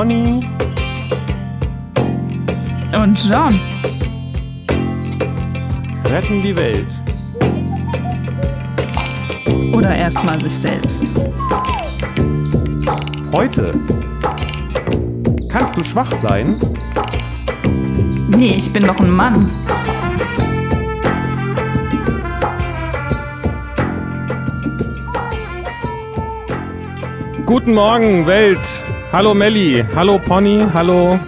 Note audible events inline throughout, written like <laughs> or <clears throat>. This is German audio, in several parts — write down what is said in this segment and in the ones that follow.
Conny und John retten die Welt. Oder erstmal sich selbst. Heute kannst du schwach sein. Nee, ich bin doch ein Mann. Guten Morgen, Welt. Hallo Melli. Hallo Pony. Hallo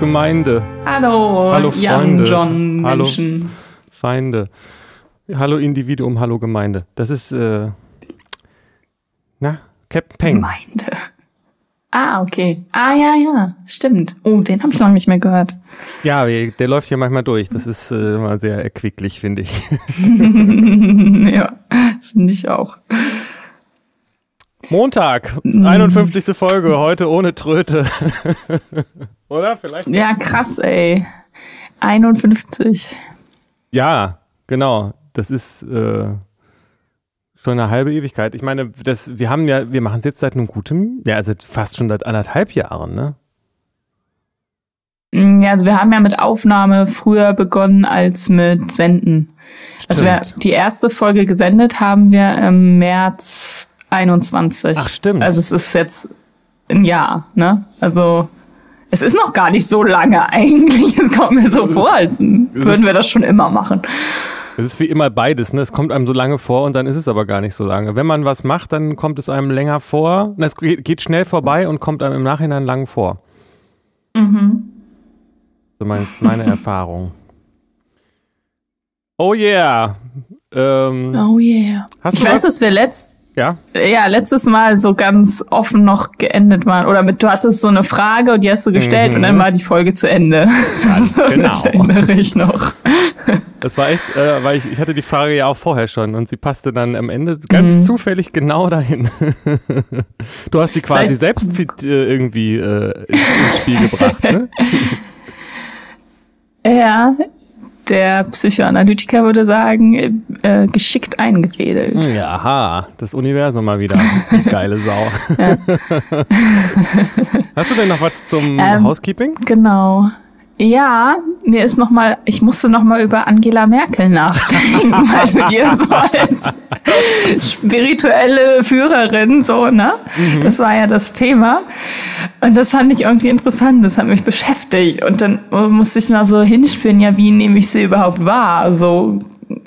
Gemeinde. Hallo, Hallo Freunde. Jan, John, Hallo. Menschen. Feinde. Hallo Individuum, hallo Gemeinde. Das ist, äh, na, Captain Peng. Gemeinde. <laughs> Ah, okay. Ah, ja, ja. Stimmt. Oh, den habe ich noch nicht mehr gehört. Ja, der läuft hier manchmal durch. Das ist äh, mal sehr erquicklich, finde ich. <laughs> ja, finde ich auch. Montag, Mm. 51. Folge, heute ohne Tröte. <laughs> Oder? Vielleicht? Ja, krass, ey. 51. Ja, genau. Das ist äh, schon eine halbe Ewigkeit. Ich meine, das, wir haben ja, wir machen es jetzt seit einem guten, ja, also fast schon seit anderthalb Jahren, ne? Mm, Ja, also wir haben ja mit Aufnahme früher begonnen als mit Senden. Also wir, Stimmt. die erste Folge gesendet haben wir im März 21. Ach, stimmt. Also es ist jetzt ein Jahr, ne? Also es ist noch gar nicht so lange <laughs> eigentlich. Es kommt mir so vor, als würden wir das schon immer machen. Es ist wie immer beides, ne? Es kommt einem so lange vor und dann ist es aber gar nicht so lange. Wenn man was macht, dann kommt es einem länger vor. Es geht schnell vorbei und kommt einem im Nachhinein lang vor. Mhm. So mein, meine Erfahrung. Oh yeah. Ähm, Oh yeah. Ich weiß, dass wir letzt, Ja? ja, letztes Mal so ganz offen noch geendet waren. Oder mit, du hattest so eine Frage und die hast du gestellt Mhm. und dann war die Folge zu Ende. <laughs> so, genau. Das erinnere ich noch. Das war echt, äh, weil ich, ich hatte die Frage ja auch vorher schon und sie passte dann am Ende ganz Mhm. zufällig genau dahin. <laughs> du hast sie quasi Vielleicht- selbst äh, irgendwie äh, ins Spiel gebracht, ne? <laughs> Ja, der Psychoanalytiker würde sagen, äh, geschickt eingefädelt. Ja, aha, das Universum mal wieder. Die <laughs> geile Sau. <laughs> Hast du denn noch was zum Ähm, Housekeeping? Genau. Ja, mir ist noch mal, ich musste noch mal über Angela Merkel nachdenken, weil du dir so als spirituelle Führerin so, ne? Das war ja das Thema. Und das fand ich irgendwie interessant, das hat mich beschäftigt. Und dann musste ich mal so hinspielen, ja, wie nehme ich sie überhaupt wahr? So.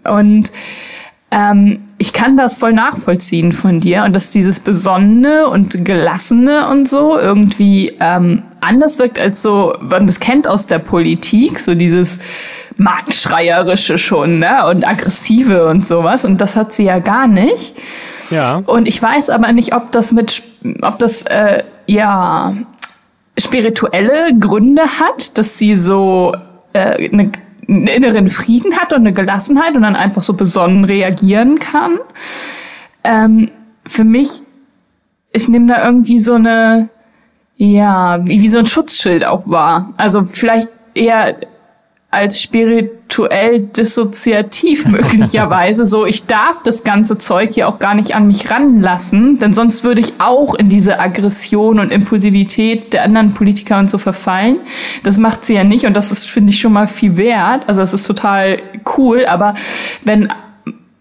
Und ähm, ich kann das voll nachvollziehen von dir und dass dieses Besonnene und Gelassene und so irgendwie ähm, anders wirkt als so, man das kennt aus der Politik, so dieses Marktschreierische schon, ne? Und aggressive und sowas. Und das hat sie ja gar nicht. Ja. Und ich weiß aber nicht, ob das mit, ob das, äh, ja, spirituelle Gründe hat, dass sie so äh, eine, einen inneren Frieden hat und eine Gelassenheit und dann einfach so besonnen reagieren kann. Ähm, für mich, ich nehme da irgendwie so eine, ja, wie, wie so ein Schutzschild auch wahr. Also vielleicht eher als spirituell dissoziativ <laughs> möglicherweise. so, ich darf das ganze Zeug hier auch gar nicht an mich ranlassen, denn sonst würde ich auch in diese Aggression und Impulsivität der anderen Politiker und so verfallen. Das macht sie ja nicht und das ist, finde ich, schon mal viel wert. Also das ist total cool, aber wenn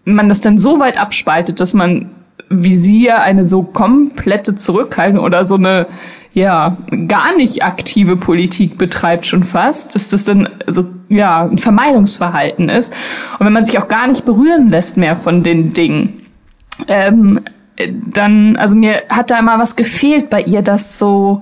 man das dann so weit abspaltet, dass man wie sie ja eine so komplette Zurückhaltung oder so eine ja gar nicht aktive Politik betreibt schon fast, dass das dann so ja ein Vermeidungsverhalten ist und wenn man sich auch gar nicht berühren lässt mehr von den Dingen, ähm, dann also mir hat da immer was gefehlt bei ihr, das so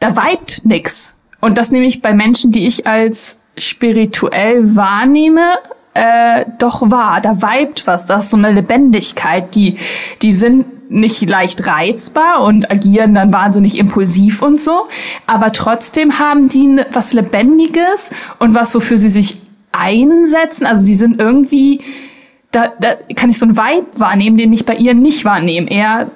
da vibet nix und das nehme ich bei Menschen, die ich als spirituell wahrnehme, äh, doch wahr. Da vibet was, da ist so eine Lebendigkeit, die, die sind nicht leicht reizbar und agieren dann wahnsinnig impulsiv und so, aber trotzdem haben die was Lebendiges und was, wofür sie sich einsetzen. Also die sind irgendwie, da, da kann ich so einen Vibe wahrnehmen, den ich bei ihr nicht wahrnehme. Eher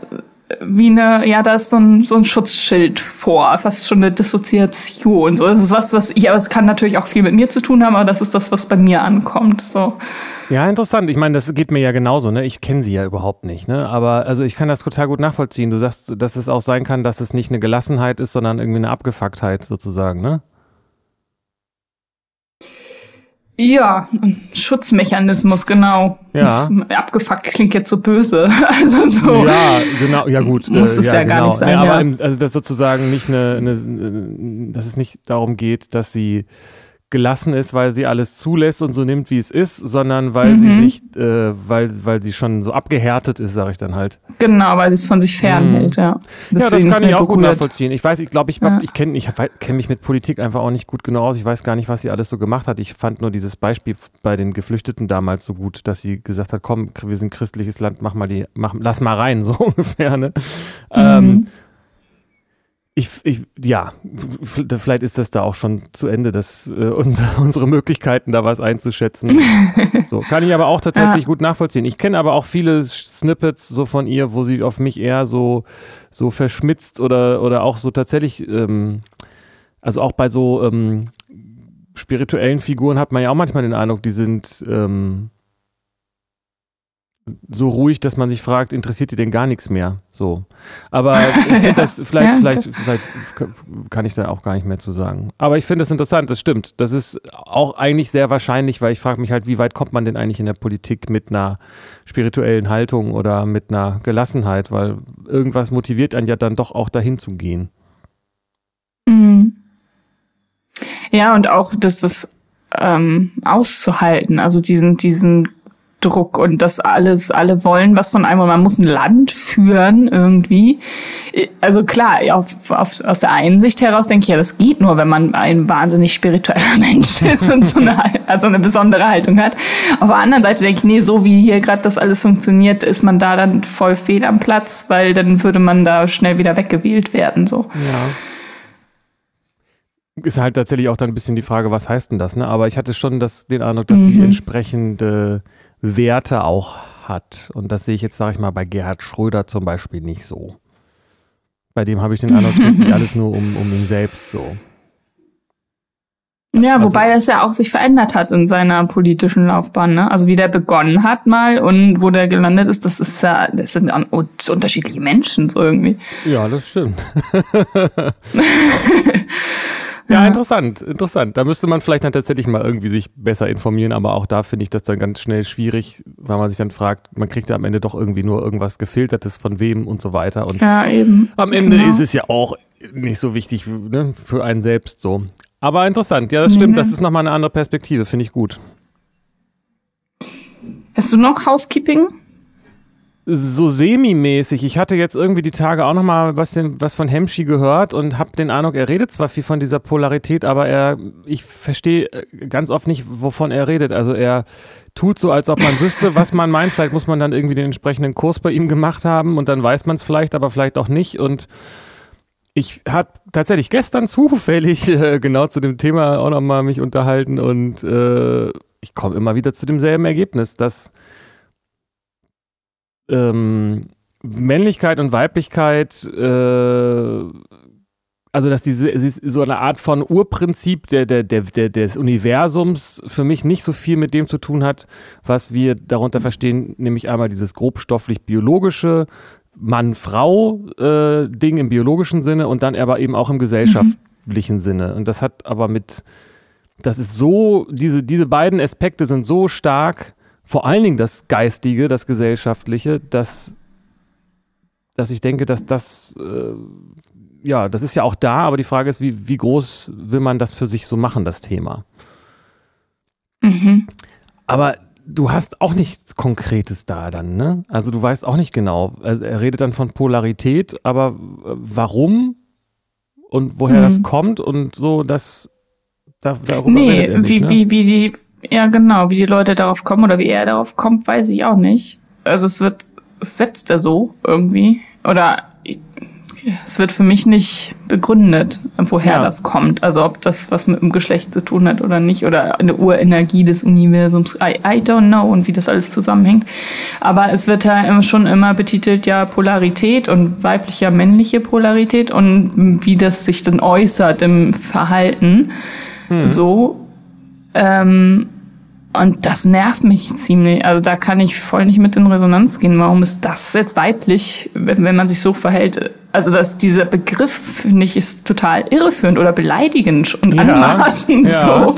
wie eine, ja, da ist so ein, so ein Schutzschild vor, fast schon eine Dissoziation. So, das ist was, was ich, aber es kann natürlich auch viel mit mir zu tun haben, aber das ist das, was bei mir ankommt. So. Ja, interessant. Ich meine, das geht mir ja genauso, ne? Ich kenne sie ja überhaupt nicht, ne? Aber also ich kann das total gut nachvollziehen. Du sagst, dass es auch sein kann, dass es nicht eine Gelassenheit ist, sondern irgendwie eine Abgefucktheit sozusagen, ne? Ja, Schutzmechanismus, genau. Ja. Abgefuckt klingt jetzt so böse. <laughs> Also so. Ja, genau, ja gut. Muss äh, es ja, ja genau. gar nicht sein. Nee, aber ja. im, also das sozusagen nicht eine, eine, dass es nicht darum geht, dass sie gelassen ist, weil sie alles zulässt und so nimmt, wie es ist, sondern weil mhm. sie sich, äh, weil, weil sie schon so abgehärtet ist, sage ich dann halt. Genau, weil sie es von sich fernhält, mhm. ja. Das ja, das kann ich auch gut nachvollziehen. Ich weiß, ich glaube, ich, ja. ich kenne ich kenn mich mit Politik einfach auch nicht gut genau aus. Ich weiß gar nicht, was sie alles so gemacht hat. Ich fand nur dieses Beispiel bei den Geflüchteten damals so gut, dass sie gesagt hat, komm, wir sind ein christliches Land, mach mal die, mach, lass mal rein, <laughs> so ungefähr. Ne? Mhm. Ähm, ich, ich, ja, vielleicht ist das da auch schon zu Ende, dass äh, unsere, <laughs> unsere Möglichkeiten, da was einzuschätzen. <laughs> so, kann ich aber auch tatsächlich ja. gut nachvollziehen. Ich kenne aber auch viele Snippets so von ihr, wo sie auf mich eher so, so verschmitzt oder, oder auch so tatsächlich, ähm, also auch bei so ähm, spirituellen Figuren hat man ja auch manchmal den Eindruck, die sind ähm, so ruhig, dass man sich fragt, interessiert die denn gar nichts mehr? So. Aber ich finde das, <laughs> vielleicht, vielleicht, vielleicht kann ich da auch gar nicht mehr zu sagen. Aber ich finde das interessant, das stimmt. Das ist auch eigentlich sehr wahrscheinlich, weil ich frage mich halt, wie weit kommt man denn eigentlich in der Politik mit einer spirituellen Haltung oder mit einer Gelassenheit, weil irgendwas motiviert einen ja dann doch auch dahin zu gehen. Mhm. Ja, und auch das, das ähm, auszuhalten, also diesen, diesen Druck und das alles, alle wollen was von einem und man muss ein Land führen irgendwie. Also klar, auf, auf, aus der einen Sicht heraus denke ich ja, das geht nur, wenn man ein wahnsinnig spiritueller <laughs> Mensch ist und so eine, also eine besondere Haltung hat. Auf der anderen Seite denke ich, nee, so wie hier gerade das alles funktioniert, ist man da dann voll fehl am Platz, weil dann würde man da schnell wieder weggewählt werden, so. Ja ist halt tatsächlich auch dann ein bisschen die Frage, was heißt denn das, ne? Aber ich hatte schon das, den Eindruck, dass mhm. sie entsprechende Werte auch hat. Und das sehe ich jetzt, sage ich mal, bei Gerhard Schröder zum Beispiel nicht so. Bei dem habe ich den <laughs> Eindruck, es geht alles nur um, um ihn selbst so. Ja, also, wobei es ja auch sich verändert hat in seiner politischen Laufbahn. Ne? Also wie der begonnen hat mal und wo der gelandet ist, das ist ja, das sind unterschiedliche Menschen so irgendwie. Ja, das stimmt. <laughs> <laughs> Ja, interessant, interessant. Da müsste man vielleicht dann tatsächlich mal irgendwie sich besser informieren, aber auch da finde ich das dann ganz schnell schwierig, weil man sich dann fragt, man kriegt ja am Ende doch irgendwie nur irgendwas gefiltertes von wem und so weiter. Und ja, eben. Am Ende genau. ist es ja auch nicht so wichtig ne, für einen selbst so. Aber interessant, ja, das stimmt, mhm. das ist nochmal eine andere Perspektive, finde ich gut. Hast du noch Housekeeping? So semi-mäßig. Ich hatte jetzt irgendwie die Tage auch nochmal was, was von Hemschi gehört und habe den Eindruck, er redet zwar viel von dieser Polarität, aber er, ich verstehe äh, ganz oft nicht, wovon er redet. Also er tut so, als ob man wüsste, was man meint. Vielleicht muss man dann irgendwie den entsprechenden Kurs bei ihm gemacht haben und dann weiß man es vielleicht, aber vielleicht auch nicht. Und ich habe tatsächlich gestern <laughs> zufällig äh, genau zu dem Thema auch nochmal mich unterhalten und äh, ich komme immer wieder zu demselben Ergebnis, dass ähm, Männlichkeit und Weiblichkeit, äh, also dass diese so eine Art von Urprinzip der, der, der, der, des Universums für mich nicht so viel mit dem zu tun hat, was wir darunter verstehen, nämlich einmal dieses grobstofflich-biologische Mann-Frau-Ding äh, im biologischen Sinne und dann aber eben auch im gesellschaftlichen mhm. Sinne. Und das hat aber mit, das ist so, diese, diese beiden Aspekte sind so stark vor allen Dingen das Geistige, das Gesellschaftliche, dass, dass ich denke, dass das, äh, ja, das ist ja auch da, aber die Frage ist, wie, wie groß will man das für sich so machen, das Thema? Mhm. Aber du hast auch nichts Konkretes da dann, ne? Also du weißt auch nicht genau. Also er redet dann von Polarität, aber äh, warum und woher mhm. das kommt und so, das da, darüber nee, nicht, wie, ne? wie, wie die ja, genau. Wie die Leute darauf kommen oder wie er darauf kommt, weiß ich auch nicht. Also es wird, es setzt er so irgendwie. Oder es wird für mich nicht begründet, woher ja. das kommt. Also ob das was mit dem Geschlecht zu tun hat oder nicht oder eine Urenergie des Universums. I, I don't know und wie das alles zusammenhängt. Aber es wird ja schon immer betitelt, ja, Polarität und weiblicher, männliche Polarität und wie das sich dann äußert im Verhalten. Hm. So. Ähm, und das nervt mich ziemlich. Also da kann ich voll nicht mit in Resonanz gehen. Warum ist das jetzt weiblich, wenn, wenn man sich so verhält? Also dass dieser Begriff, finde ich, ist total irreführend oder beleidigend und ja, anmaßend ja, so.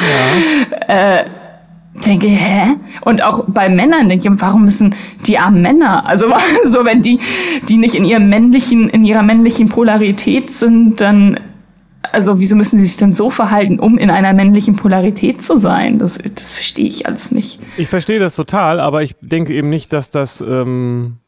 Ja. Äh, denke, hä? Und auch bei Männern denke ich, warum müssen die armen Männer, also <laughs> so wenn die, die nicht in ihrem männlichen, in ihrer männlichen Polarität sind, dann also wieso müssen sie sich denn so verhalten, um in einer männlichen Polarität zu sein? Das, das verstehe ich alles nicht. Ich verstehe das total, aber ich denke eben nicht, dass das. Ähm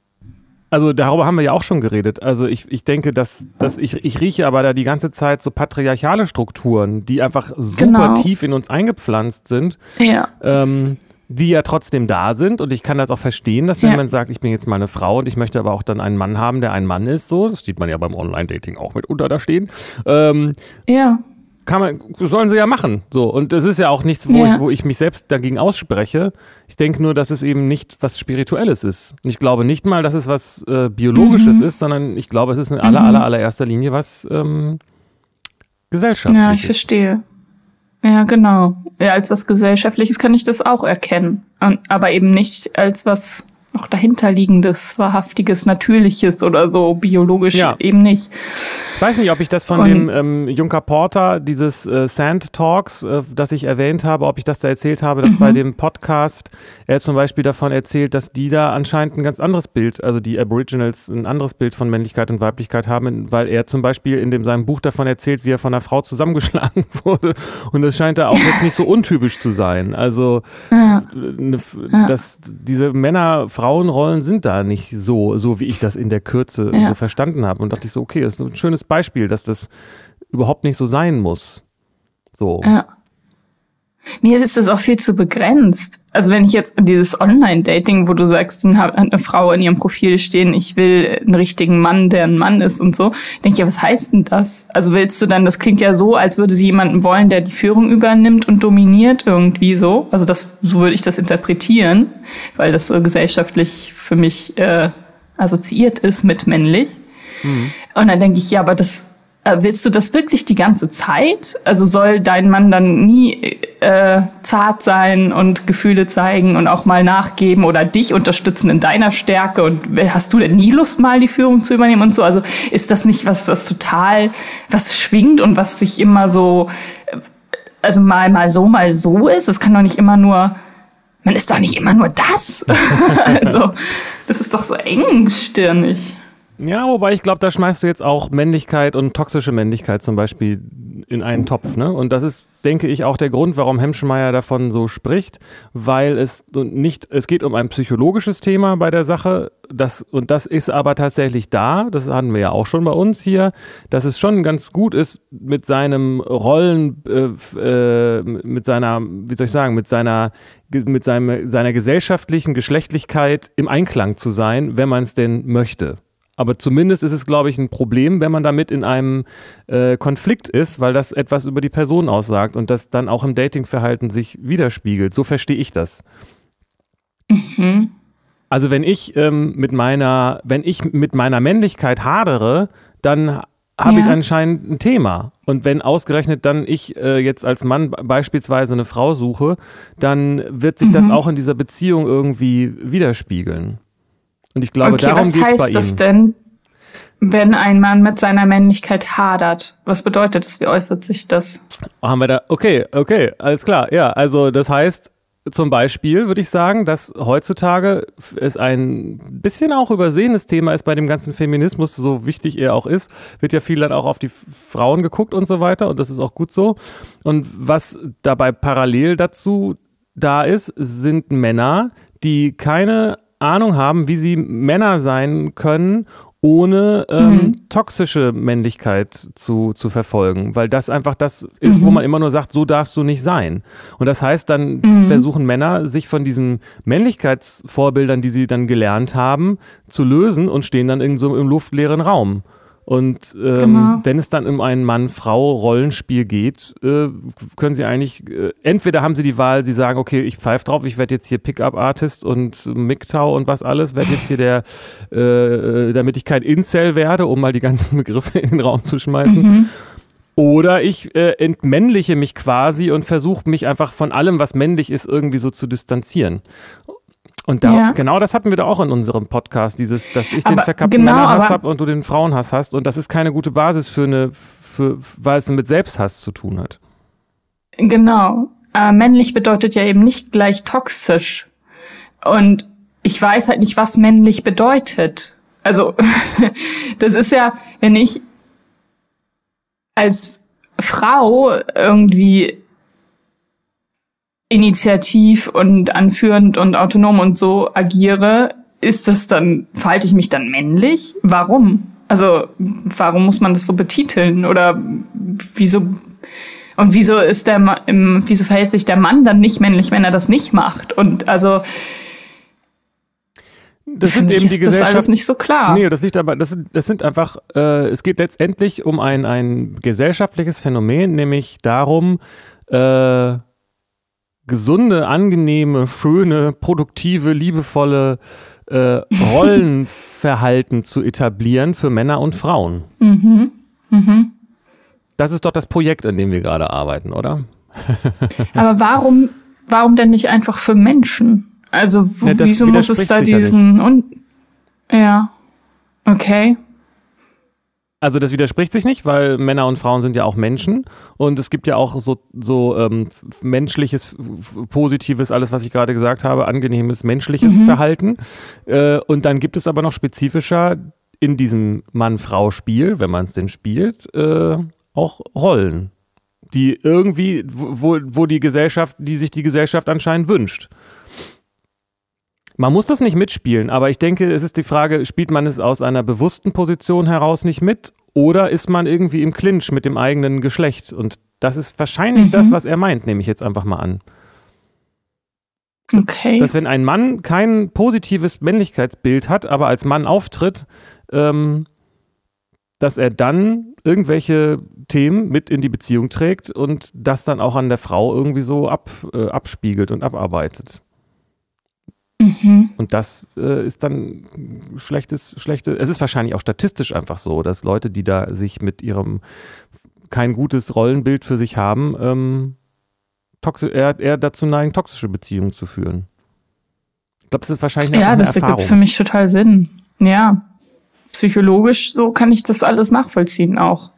also darüber haben wir ja auch schon geredet. Also ich, ich denke, dass, dass ich, ich rieche aber da die ganze Zeit so patriarchale Strukturen, die einfach super genau. tief in uns eingepflanzt sind. Ja. Ähm, die ja trotzdem da sind und ich kann das auch verstehen, dass wenn ja. man sagt, ich bin jetzt mal eine Frau und ich möchte aber auch dann einen Mann haben, der ein Mann ist, so, das sieht man ja beim Online-Dating auch mit unter da stehen. Ähm, ja. Kann man, sollen sie ja machen. So. Und das ist ja auch nichts, wo, ja. ich, wo ich mich selbst dagegen ausspreche. Ich denke nur, dass es eben nicht was Spirituelles ist. Und ich glaube nicht mal, dass es was äh, Biologisches mhm. ist, sondern ich glaube, es ist in aller, mhm. aller, allererster Linie was ähm, Gesellschaftliches. Ja, ich verstehe. Ja, genau. Ja, als was Gesellschaftliches kann ich das auch erkennen. Aber eben nicht als was noch dahinterliegendes, wahrhaftiges, natürliches oder so, biologisch ja. eben nicht. Ich weiß nicht, ob ich das von Und, dem ähm, Junker Porter, dieses äh, Sand Talks, äh, das ich erwähnt habe, ob ich das da erzählt habe, dass mhm. bei dem Podcast er zum Beispiel davon erzählt, dass die da anscheinend ein ganz anderes Bild, also die Aboriginals ein anderes Bild von Männlichkeit und Weiblichkeit haben, weil er zum Beispiel in dem, seinem Buch davon erzählt, wie er von einer Frau zusammengeschlagen <laughs> wurde. Und das scheint da auch jetzt nicht so untypisch zu sein. Also, ja. ne, dass diese Männer-Frauen-Rollen sind da nicht so, so wie ich das in der Kürze ja. so verstanden habe. Und dachte ich so, okay, das ist ein schönes Beispiel, dass das überhaupt nicht so sein muss. So. Ja. Mir ist das auch viel zu begrenzt. Also wenn ich jetzt dieses Online-Dating, wo du sagst, dann hat eine Frau in ihrem Profil stehen, ich will einen richtigen Mann, der ein Mann ist und so, denke ich, ja, was heißt denn das? Also willst du dann, das klingt ja so, als würde sie jemanden wollen, der die Führung übernimmt und dominiert irgendwie so. Also das, so würde ich das interpretieren, weil das so gesellschaftlich für mich äh, assoziiert ist mit männlich. Mhm. Und dann denke ich, ja, aber das äh, willst du das wirklich die ganze Zeit? Also soll dein Mann dann nie äh, zart sein und Gefühle zeigen und auch mal nachgeben oder dich unterstützen in deiner Stärke? Und hast du denn nie Lust, mal die Führung zu übernehmen und so? Also ist das nicht was, das total, was schwingt und was sich immer so, also mal, mal so, mal so ist? Es kann doch nicht immer nur, man ist doch nicht immer nur das. <laughs> also, das ist doch so engstirnig. Ja, wobei ich glaube, da schmeißt du jetzt auch Männlichkeit und toxische Männlichkeit zum Beispiel in einen Topf. Ne? Und das ist, denke ich, auch der Grund, warum Hemschmeier davon so spricht, weil es nicht, es geht um ein psychologisches Thema bei der Sache. Das, und das ist aber tatsächlich da, das hatten wir ja auch schon bei uns hier, dass es schon ganz gut ist, mit seinem Rollen, äh, äh, mit seiner, wie soll ich sagen, mit seiner mit seinem, seiner gesellschaftlichen Geschlechtlichkeit im Einklang zu sein, wenn man es denn möchte. Aber zumindest ist es, glaube ich, ein Problem, wenn man damit in einem äh, Konflikt ist, weil das etwas über die Person aussagt und das dann auch im Datingverhalten sich widerspiegelt. So verstehe ich das. Mhm. Also wenn ich ähm, mit meiner, wenn ich mit meiner Männlichkeit hadere, dann habe ja. ich anscheinend ein Thema. Und wenn ausgerechnet dann ich äh, jetzt als Mann beispielsweise eine Frau suche, dann wird sich mhm. das auch in dieser Beziehung irgendwie widerspiegeln. Und ich glaube, okay, darum geht es bei ihm. Was heißt das denn, wenn ein Mann mit seiner Männlichkeit hadert? Was bedeutet das? Wie äußert sich das? Haben wir da, okay, okay, alles klar. Ja, also das heißt, zum Beispiel würde ich sagen, dass heutzutage es ein bisschen auch übersehenes Thema ist bei dem ganzen Feminismus, so wichtig er auch ist, wird ja viel dann auch auf die Frauen geguckt und so weiter und das ist auch gut so. Und was dabei parallel dazu da ist, sind Männer, die keine Ahnung haben, wie sie Männer sein können, ohne ähm, mhm. toxische Männlichkeit zu, zu verfolgen, weil das einfach das ist, mhm. wo man immer nur sagt, so darfst du nicht sein. Und das heißt, dann mhm. versuchen Männer, sich von diesen Männlichkeitsvorbildern, die sie dann gelernt haben, zu lösen und stehen dann irgend so im luftleeren Raum. Und ähm, genau. wenn es dann um ein Mann-Frau-Rollenspiel geht, äh, können sie eigentlich, äh, entweder haben sie die Wahl, sie sagen, okay, ich pfeife drauf, ich werde jetzt hier Pickup-Artist und MGTOW und was alles, werde jetzt hier der, äh, damit ich kein Incel werde, um mal die ganzen <laughs> Begriffe in den Raum zu schmeißen. Mhm. Oder ich äh, entmännliche mich quasi und versuche mich einfach von allem, was männlich ist, irgendwie so zu distanzieren. Und da, ja. genau das hatten wir da auch in unserem Podcast, dieses, dass ich aber den verkappten genau, Männerhass habe und du den Frauenhass hast. Und das ist keine gute Basis für eine, für, weil es mit Selbsthass zu tun hat. Genau. Äh, männlich bedeutet ja eben nicht gleich toxisch. Und ich weiß halt nicht, was männlich bedeutet. Also, <laughs> das ist ja, wenn ich als Frau irgendwie initiativ und anführend und autonom und so agiere, ist das dann, verhalte ich mich dann männlich? Warum? Also, warum muss man das so betiteln? Oder wieso, und wieso ist der, wieso verhält sich der Mann dann nicht männlich, wenn er das nicht macht? Und also, das sind eben die Gesellschaft. Das alles nicht so klar. Nee, das liegt aber, das sind, das sind einfach, äh, es geht letztendlich um ein, ein gesellschaftliches Phänomen, nämlich darum, äh, gesunde, angenehme, schöne, produktive, liebevolle äh, <laughs> Rollenverhalten zu etablieren für Männer und Frauen. Mhm. Mhm. Das ist doch das Projekt, an dem wir gerade arbeiten, oder? <laughs> Aber warum, warum denn nicht einfach für Menschen? Also wo, ja, wieso muss es da diesen und ja, okay. Also das widerspricht sich nicht, weil Männer und Frauen sind ja auch Menschen und es gibt ja auch so, so ähm, menschliches, positives, alles was ich gerade gesagt habe, angenehmes menschliches mhm. Verhalten. Äh, und dann gibt es aber noch spezifischer in diesem Mann-Frau-Spiel, wenn man es denn spielt, äh, auch Rollen, die irgendwie, wo, wo die Gesellschaft, die sich die Gesellschaft anscheinend wünscht. Man muss das nicht mitspielen, aber ich denke, es ist die Frage, spielt man es aus einer bewussten Position heraus nicht mit oder ist man irgendwie im Clinch mit dem eigenen Geschlecht? Und das ist wahrscheinlich mhm. das, was er meint, nehme ich jetzt einfach mal an. Okay. Dass wenn ein Mann kein positives Männlichkeitsbild hat, aber als Mann auftritt, ähm, dass er dann irgendwelche Themen mit in die Beziehung trägt und das dann auch an der Frau irgendwie so ab, äh, abspiegelt und abarbeitet. Mhm. Und das äh, ist dann schlechtes, schlechte. Es ist wahrscheinlich auch statistisch einfach so, dass Leute, die da sich mit ihrem kein gutes Rollenbild für sich haben, ähm, eher, eher dazu neigen, toxische Beziehungen zu führen. Ich glaube, das ist wahrscheinlich eine Ja, das ergibt für mich total Sinn. Ja. Psychologisch so kann ich das alles nachvollziehen auch.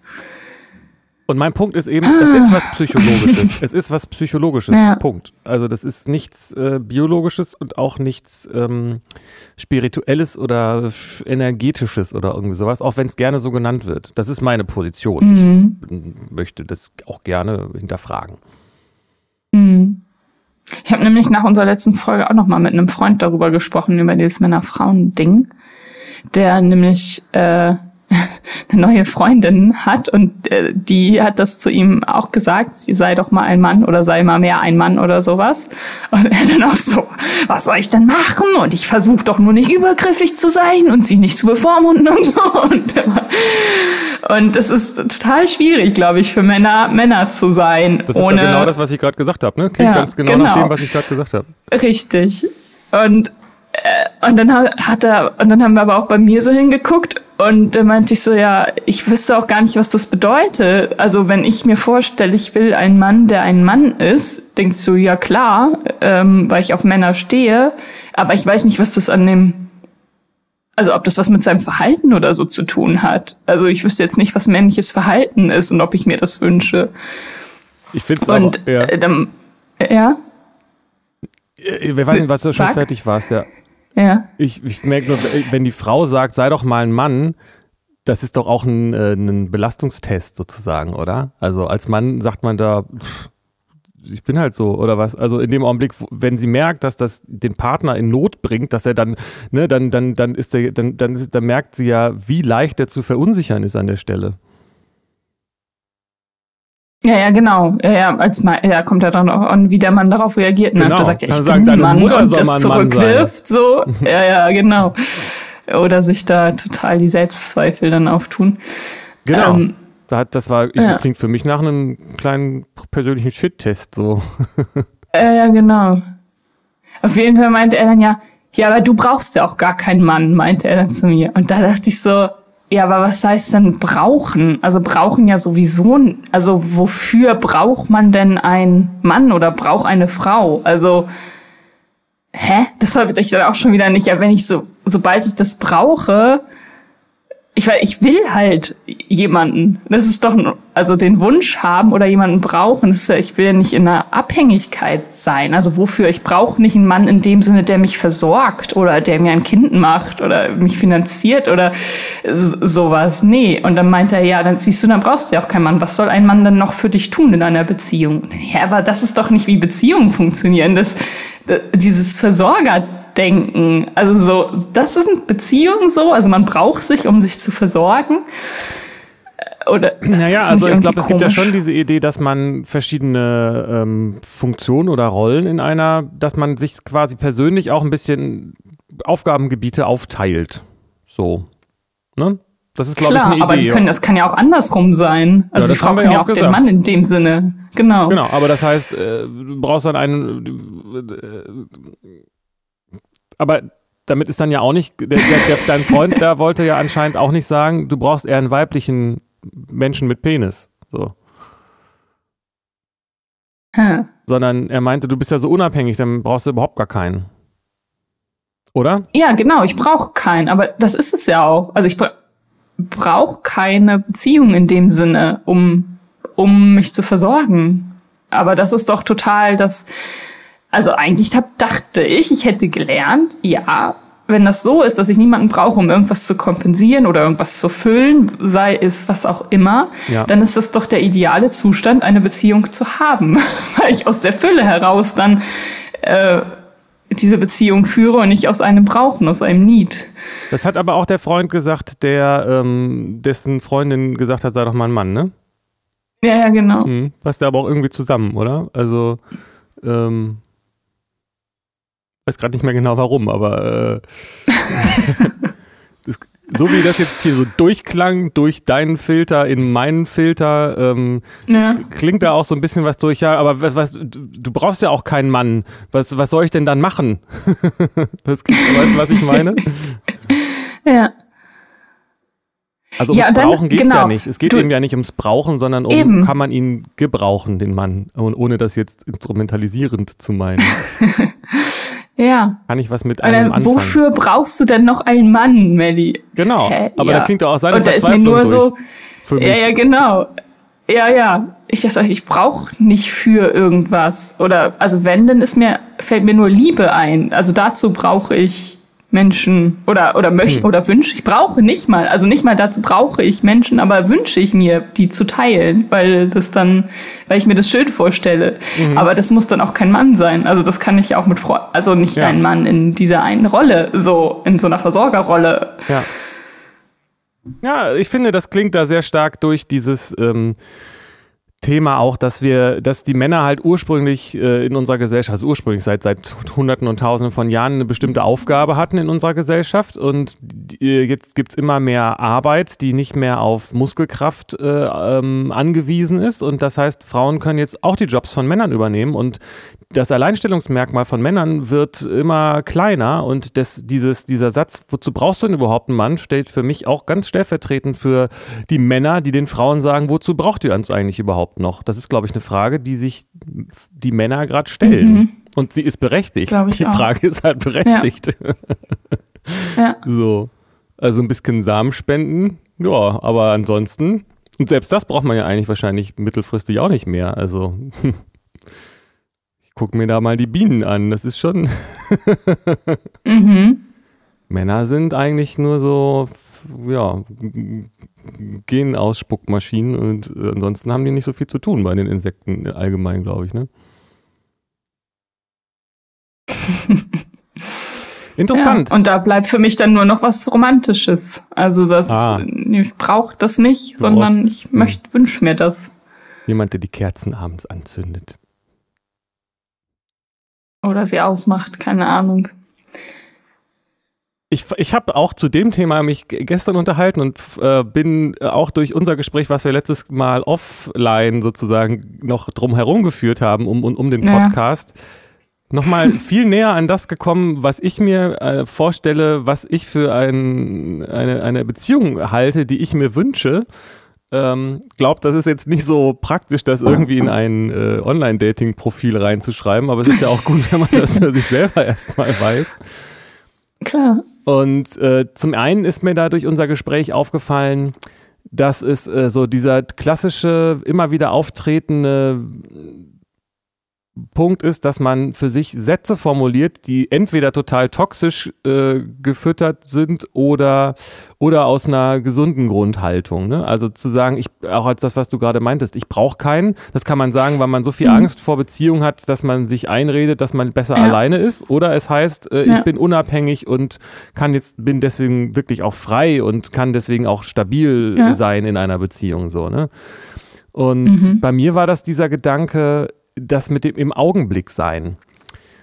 Und mein Punkt ist eben, es ist was Psychologisches. es ist was Psychologisches. Ja. Punkt. Also das ist nichts äh, Biologisches und auch nichts ähm, Spirituelles oder Energetisches oder irgendwie sowas, auch wenn es gerne so genannt wird. Das ist meine Position. Mhm. Ich möchte das auch gerne hinterfragen. Mhm. Ich habe nämlich nach unserer letzten Folge auch noch mal mit einem Freund darüber gesprochen, über dieses Männer-Frauen-Ding, der nämlich äh, <laughs> eine neue Freundin hat und äh, die hat das zu ihm auch gesagt, sie sei doch mal ein Mann oder sei mal mehr ein Mann oder sowas. Und er dann auch so, was soll ich denn machen? Und ich versuche doch nur nicht übergriffig zu sein und sie nicht zu bevormunden und so. <laughs> Und, und es ist total schwierig, glaube ich, für Männer Männer zu sein. Das ist ohne, genau das, was ich gerade gesagt habe, ne? Klingt ja, ganz genau, genau nach dem, was ich gerade gesagt habe. Richtig. Und äh, und dann hat er, und dann haben wir aber auch bei mir so hingeguckt und da meinte ich so, ja, ich wüsste auch gar nicht, was das bedeutet. Also wenn ich mir vorstelle, ich will einen Mann, der ein Mann ist, denkst du, ja klar, ähm, weil ich auf Männer stehe, aber ich weiß nicht, was das an dem, also ob das was mit seinem Verhalten oder so zu tun hat. Also ich wüsste jetzt nicht, was männliches Verhalten ist und ob ich mir das wünsche. Ich finde es auch, ja. Äh, dann, ja? Wir weiß nicht, was du schon fertig warst, ja. Ja. Ich, ich merke nur, wenn die Frau sagt, sei doch mal ein Mann, das ist doch auch ein, äh, ein Belastungstest sozusagen, oder? Also als Mann sagt man da, pff, ich bin halt so oder was. Also in dem Augenblick, wenn sie merkt, dass das den Partner in Not bringt, dass er dann, ne, dann, dann, dann ist der, dann, dann, ist, dann merkt sie ja, wie leicht er zu verunsichern ist an der Stelle. Ja, ja, genau. Ja, ja, als mal, ja, kommt ja dann auch an, wie der Mann darauf reagiert. Ne? Genau. Da sagt ja, ich bin sagen, ein Mann und das zurückwirft, so. <laughs> Ja, ja, genau. oder sich da total die Selbstzweifel dann auftun. Genau. Ähm, das war, ja. das klingt für mich nach einem kleinen persönlichen Shit-Test so. <laughs> Äh, ja, genau. Auf jeden Fall meinte er dann ja, ja, aber du brauchst ja auch gar keinen Mann, meinte er dann zu mir. Und da dachte ich so, ja, aber was heißt denn brauchen? Also brauchen ja sowieso, also wofür braucht man denn einen Mann oder braucht eine Frau? Also, hä? Das habe ich dann auch schon wieder nicht. Ja, wenn ich so, sobald ich das brauche, ich, ich will halt jemanden. Das ist doch, also den Wunsch haben oder jemanden brauchen. Ja, ich will ja nicht in einer Abhängigkeit sein. Also wofür? Ich brauche nicht einen Mann in dem Sinne, der mich versorgt oder der mir ein Kind macht oder mich finanziert oder sowas. Nee. Und dann meint er, ja, dann siehst du, dann brauchst du ja auch keinen Mann. Was soll ein Mann denn noch für dich tun in einer Beziehung? Ja, aber das ist doch nicht, wie Beziehungen funktionieren. Das, dieses Versorger denken. Also so, das sind Beziehungen so, also man braucht sich, um sich zu versorgen. Oder <clears throat> naja, also ich glaube, es gibt ja schon diese Idee, dass man verschiedene ähm, Funktionen oder Rollen in einer, dass man sich quasi persönlich auch ein bisschen Aufgabengebiete aufteilt. So. Ne? Das ist, glaube ich, eine Idee. Aber können, das kann ja auch andersrum sein. Also ja, die Frau kann ja auch gesagt. den Mann in dem Sinne. Genau. Genau, aber das heißt, äh, du brauchst dann einen, äh, aber damit ist dann ja auch nicht, der, der, dein Freund da wollte ja anscheinend auch nicht sagen, du brauchst eher einen weiblichen Menschen mit Penis. So. Hm. Sondern er meinte, du bist ja so unabhängig, dann brauchst du überhaupt gar keinen. Oder? Ja, genau, ich brauche keinen, aber das ist es ja auch. Also ich bra brauche keine Beziehung in dem Sinne, um, um mich zu versorgen. Aber das ist doch total das also eigentlich hab, dachte ich, ich hätte gelernt, ja, wenn das so ist, dass ich niemanden brauche, um irgendwas zu kompensieren oder irgendwas zu füllen, sei es was auch immer, ja. dann ist das doch der ideale Zustand, eine Beziehung zu haben, <laughs> weil ich aus der Fülle heraus dann äh, diese Beziehung führe und nicht aus einem Brauchen, aus einem Need. Das hat aber auch der Freund gesagt, der ähm, dessen Freundin gesagt hat, sei doch mal ein Mann, ne? Ja, ja, genau. Mhm. Passt ja aber auch irgendwie zusammen, oder? Also ähm, weiß gerade nicht mehr genau warum, aber äh, <laughs> das, so wie das jetzt hier so durchklang, durch deinen Filter in meinen Filter, ähm, ja. klingt da auch so ein bisschen was durch. Ja, aber was, was, du brauchst ja auch keinen Mann. Was, was soll ich denn dann machen? <laughs> das, weißt du, was ich meine? <laughs> Ja. Also ums ja, Brauchen geht es genau. ja nicht. Es geht du, eben ja nicht ums Brauchen, sondern um, eben. kann man ihn gebrauchen, den Mann, ohne das jetzt instrumentalisierend zu meinen. Ja. Kann ich was mit einem anfangen? Wofür brauchst du denn noch einen Mann, Melly? Genau. Hä? Aber ja. da klingt doch auch seine Und da ist mir nur so. Ja, ja, genau. Ja, ja. Ich dachte, ich brauche nicht für irgendwas. Oder, also wenn, dann ist mir, fällt mir nur Liebe ein. Also dazu brauche ich Menschen oder oder möchte hm. oder wünsche ich brauche nicht mal also nicht mal dazu brauche ich Menschen aber wünsche ich mir die zu teilen weil das dann weil ich mir das schön vorstelle mhm. aber das muss dann auch kein Mann sein also das kann ich auch mit Frau also nicht ja. ein Mann in dieser einen Rolle so in so einer Versorgerrolle ja ja ich finde das klingt da sehr stark durch dieses ähm Thema auch, dass wir, dass die Männer halt ursprünglich äh, in unserer Gesellschaft, also ursprünglich seit, seit Hunderten und Tausenden von Jahren eine bestimmte Aufgabe hatten in unserer Gesellschaft und die, äh, jetzt gibt es immer mehr Arbeit, die nicht mehr auf Muskelkraft äh, ähm, angewiesen ist und das heißt, Frauen können jetzt auch die Jobs von Männern übernehmen und das Alleinstellungsmerkmal von Männern wird immer kleiner und das, dieses, dieser Satz, wozu brauchst du denn überhaupt einen Mann, steht für mich auch ganz stellvertretend für die Männer, die den Frauen sagen, wozu braucht ihr uns eigentlich überhaupt noch? Das ist, glaube ich, eine Frage, die sich die Männer gerade stellen. Mhm. Und sie ist berechtigt. Glaube ich die auch. Frage ist halt berechtigt. Ja. ja. <laughs> So. Also ein bisschen Samen spenden, ja, aber ansonsten, und selbst das braucht man ja eigentlich wahrscheinlich mittelfristig auch nicht mehr. Also <laughs> guck mir da mal die Bienen an. Das ist schon. mhm. <laughs> Männer sind eigentlich nur so, ja, Genausspuckmaschinen und ansonsten haben die nicht so viel zu tun bei den Insekten allgemein, glaube ich, ne? <laughs> Interessant. Ja, und da bleibt für mich dann nur noch was Romantisches. Also das, ah. ich brauche das nicht, sondern Rost. ich möchte, wünsche mir das. Jemand, der die Kerzen abends anzündet. Oder sie ausmacht, keine Ahnung. Ich, ich habe auch zu dem Thema mich gestern unterhalten und äh, bin auch durch unser Gespräch, was wir letztes Mal offline sozusagen noch drum herum geführt haben, um, um, um den Podcast, ja. nochmal <laughs> viel näher an das gekommen, was ich mir äh, vorstelle, was ich für ein, eine, eine Beziehung halte, die ich mir wünsche. Ähm, glaubt, das ist jetzt nicht so praktisch, das irgendwie in ein äh, Online-Dating-Profil reinzuschreiben, aber es ist ja auch gut, wenn man das für sich selber erstmal weiß. Klar. Und äh, zum einen ist mir da durch unser Gespräch aufgefallen, dass es äh, so dieser klassische, immer wieder auftretende Punkt ist, dass man für sich Sätze formuliert, die entweder total toxisch äh, gefüttert sind oder, oder aus einer gesunden Grundhaltung. Ne? Also zu sagen, ich, auch als das, was du gerade meintest, ich brauche keinen, das kann man sagen, weil man so viel mhm. Angst vor Beziehung hat, dass man sich einredet, dass man besser ja. alleine ist. Oder es heißt, äh, ja. ich bin unabhängig und kann jetzt, bin deswegen wirklich auch frei und kann deswegen auch stabil ja. sein in einer Beziehung. So, ne? Und mhm. bei mir war das dieser Gedanke, das mit dem im Augenblick sein.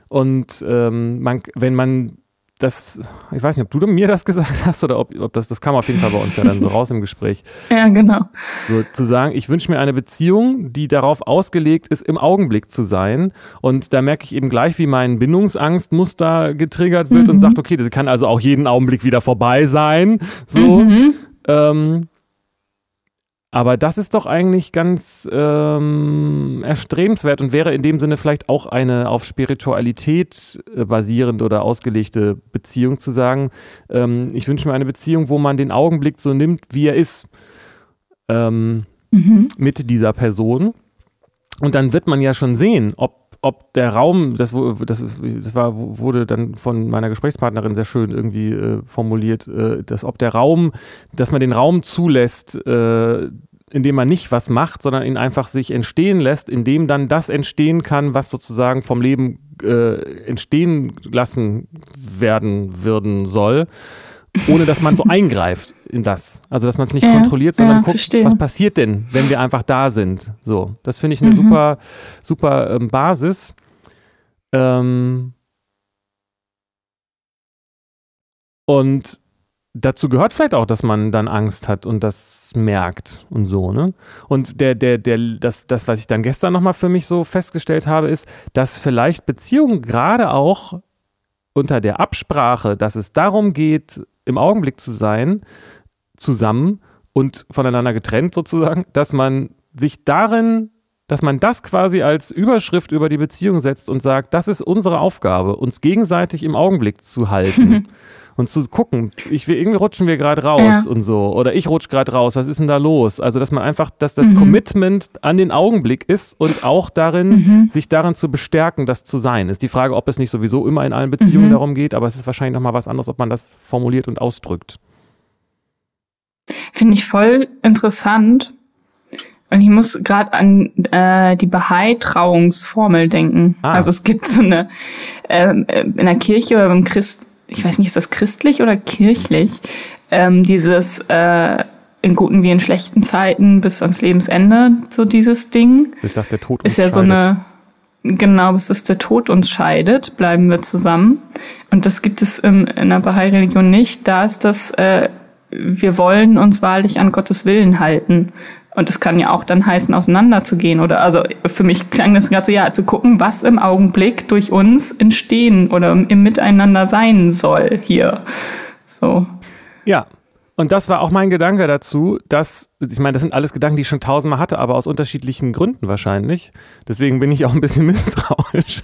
Und ähm, man, wenn man das, ich weiß nicht, ob du mir das gesagt hast oder ob, ob das, das kam auf jeden Fall bei uns ja dann so <laughs> raus im Gespräch. Ja, genau. So zu sagen, ich wünsche mir eine Beziehung, die darauf ausgelegt ist, im Augenblick zu sein. Und da merke ich eben gleich, wie mein Bindungsangstmuster getriggert wird mhm. und sagt, okay, das kann also auch jeden Augenblick wieder vorbei sein. So. Mhm. Ähm, aber das ist doch eigentlich ganz ähm, erstrebenswert und wäre in dem Sinne vielleicht auch eine auf Spiritualität äh, basierende oder ausgelegte Beziehung zu sagen, ähm, ich wünsche mir eine Beziehung, wo man den Augenblick so nimmt, wie er ist, ähm, mhm. mit dieser Person. Und dann wird man ja schon sehen, ob ob der Raum, das, das, das war, wurde dann von meiner Gesprächspartnerin sehr schön irgendwie äh, formuliert, äh, dass ob der Raum, dass man den Raum zulässt, äh, indem man nicht was macht, sondern ihn einfach sich entstehen lässt, indem dann das entstehen kann, was sozusagen vom Leben äh, entstehen lassen werden würden soll ohne dass man so <laughs> eingreift in das. Also dass man es nicht ja, kontrolliert, sondern ja, guckt, verstehe. was passiert denn, wenn wir einfach da sind. So, das finde ich eine mhm. super, super ähm, Basis. Ähm und dazu gehört vielleicht auch, dass man dann Angst hat und das merkt und so, ne? Und der, der, der, das, das, was ich dann gestern nochmal für mich so festgestellt habe, ist, dass vielleicht Beziehungen gerade auch unter der Absprache, dass es darum geht, im Augenblick zu sein, zusammen und voneinander getrennt sozusagen, dass man sich darin, dass man das quasi als Überschrift über die Beziehung setzt und sagt, das ist unsere Aufgabe, uns gegenseitig im Augenblick zu halten. <laughs> und zu gucken, ich, irgendwie rutschen wir gerade raus ja. und so. Oder ich rutsche gerade raus, was ist denn da los? Also, dass man einfach, dass das mhm. Commitment an den Augenblick ist und auch darin, mhm. sich darin zu bestärken, das zu sein. Ist die Frage, ob es nicht sowieso immer in allen Beziehungen mhm. darum geht, aber es ist wahrscheinlich nochmal was anderes, ob man das formuliert und ausdrückt. Finde ich voll interessant. Und ich muss gerade an äh, die Bahai-Trauungsformel denken. Ah. Also es gibt so eine ähm, äh, in der Kirche oder beim Christ ich weiß nicht, ist das christlich oder kirchlich, ähm, dieses äh, in guten wie in schlechten Zeiten bis ans Lebensende, so dieses Ding. Ist das der Tod uns Ist ja so eine, genau, bis das der Tod uns scheidet, bleiben wir zusammen. Und das gibt es im, in der Bahai-Religion nicht. Da ist das, äh, wir wollen uns wahrlich an Gottes Willen halten. Und das kann ja auch dann heißen, auseinanderzugehen. Oder also für mich klang das gerade so, ja, zu gucken, was im Augenblick durch uns entstehen oder im Miteinander sein soll hier. So. Ja. Und das war auch mein Gedanke dazu, dass, ich meine, das sind alles Gedanken, die ich schon tausendmal hatte, aber aus unterschiedlichen Gründen wahrscheinlich. Deswegen bin ich auch ein bisschen <laughs> misstrauisch.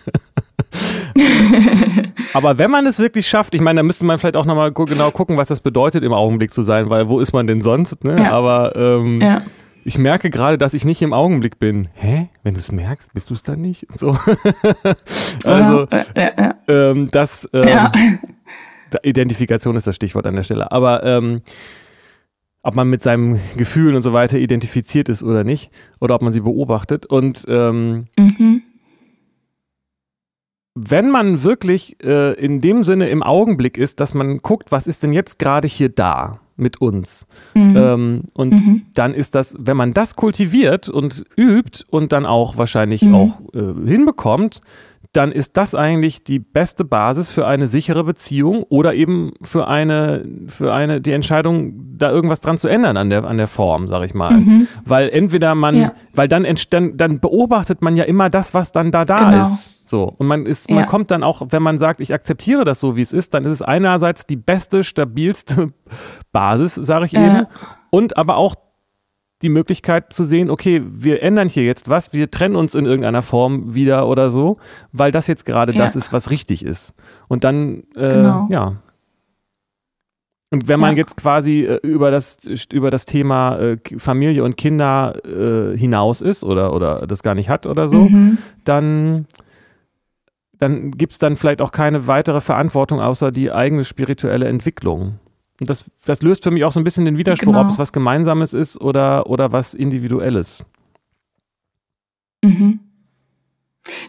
<laughs> aber wenn man es wirklich schafft, ich meine, da müsste man vielleicht auch nochmal genau gucken, was das bedeutet, im Augenblick zu sein, weil wo ist man denn sonst? Ne? Ja. Aber ähm, ja ich merke gerade, dass ich nicht im Augenblick bin. Hä? Wenn du es merkst, bist du es dann nicht? So. <laughs> also, ja, ja, ja. Ähm, das, ähm, Identifikation ist das Stichwort an der Stelle. Aber ähm, ob man mit seinen Gefühlen und so weiter identifiziert ist oder nicht, oder ob man sie beobachtet. Und ähm, mhm. wenn man wirklich äh, in dem Sinne im Augenblick ist, dass man guckt, was ist denn jetzt gerade hier da? Mit uns. Mhm. Ähm, und mhm. dann ist das, wenn man das kultiviert und übt und dann auch wahrscheinlich mhm. auch äh, hinbekommt, dann ist das eigentlich die beste Basis für eine sichere Beziehung oder eben für eine, für eine, die Entscheidung, da irgendwas dran zu ändern an der, an der Form, sag ich mal. Mhm. Weil entweder man, ja. weil dann, dann, dann beobachtet man ja immer das, was dann da da genau. ist. So. Und man ist, ja. man kommt dann auch, wenn man sagt, ich akzeptiere das so, wie es ist, dann ist es einerseits die beste, stabilste <laughs> Basis, sage ich eben. Und aber auch die Möglichkeit zu sehen, okay, wir ändern hier jetzt was, wir trennen uns in irgendeiner Form wieder oder so, weil das jetzt gerade ja. das ist, was richtig ist. Und dann, äh, genau. ja. Und wenn man ja. jetzt quasi äh, über, das, über das Thema äh, Familie und Kinder äh, hinaus ist oder, oder das gar nicht hat oder so, mhm. dann, dann gibt es dann vielleicht auch keine weitere Verantwortung außer die eigene spirituelle Entwicklung. Und das, das löst für mich auch so ein bisschen den Widerspruch, genau. ob es was Gemeinsames ist oder, oder was Individuelles. Mhm.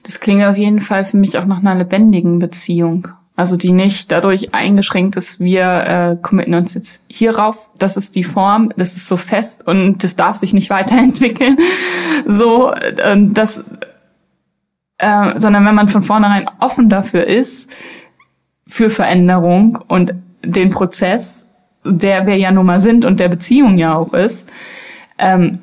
Das klingt auf jeden Fall für mich auch nach einer lebendigen Beziehung. Also die nicht dadurch eingeschränkt ist, wir äh, committen uns jetzt hierauf, das ist die Form, das ist so fest und das darf sich nicht weiterentwickeln. <laughs> So, äh, das, äh, sondern wenn man von vornherein offen dafür ist, für Veränderung und den Prozess, der wir ja nun mal sind und der Beziehung ja auch ist, ähm,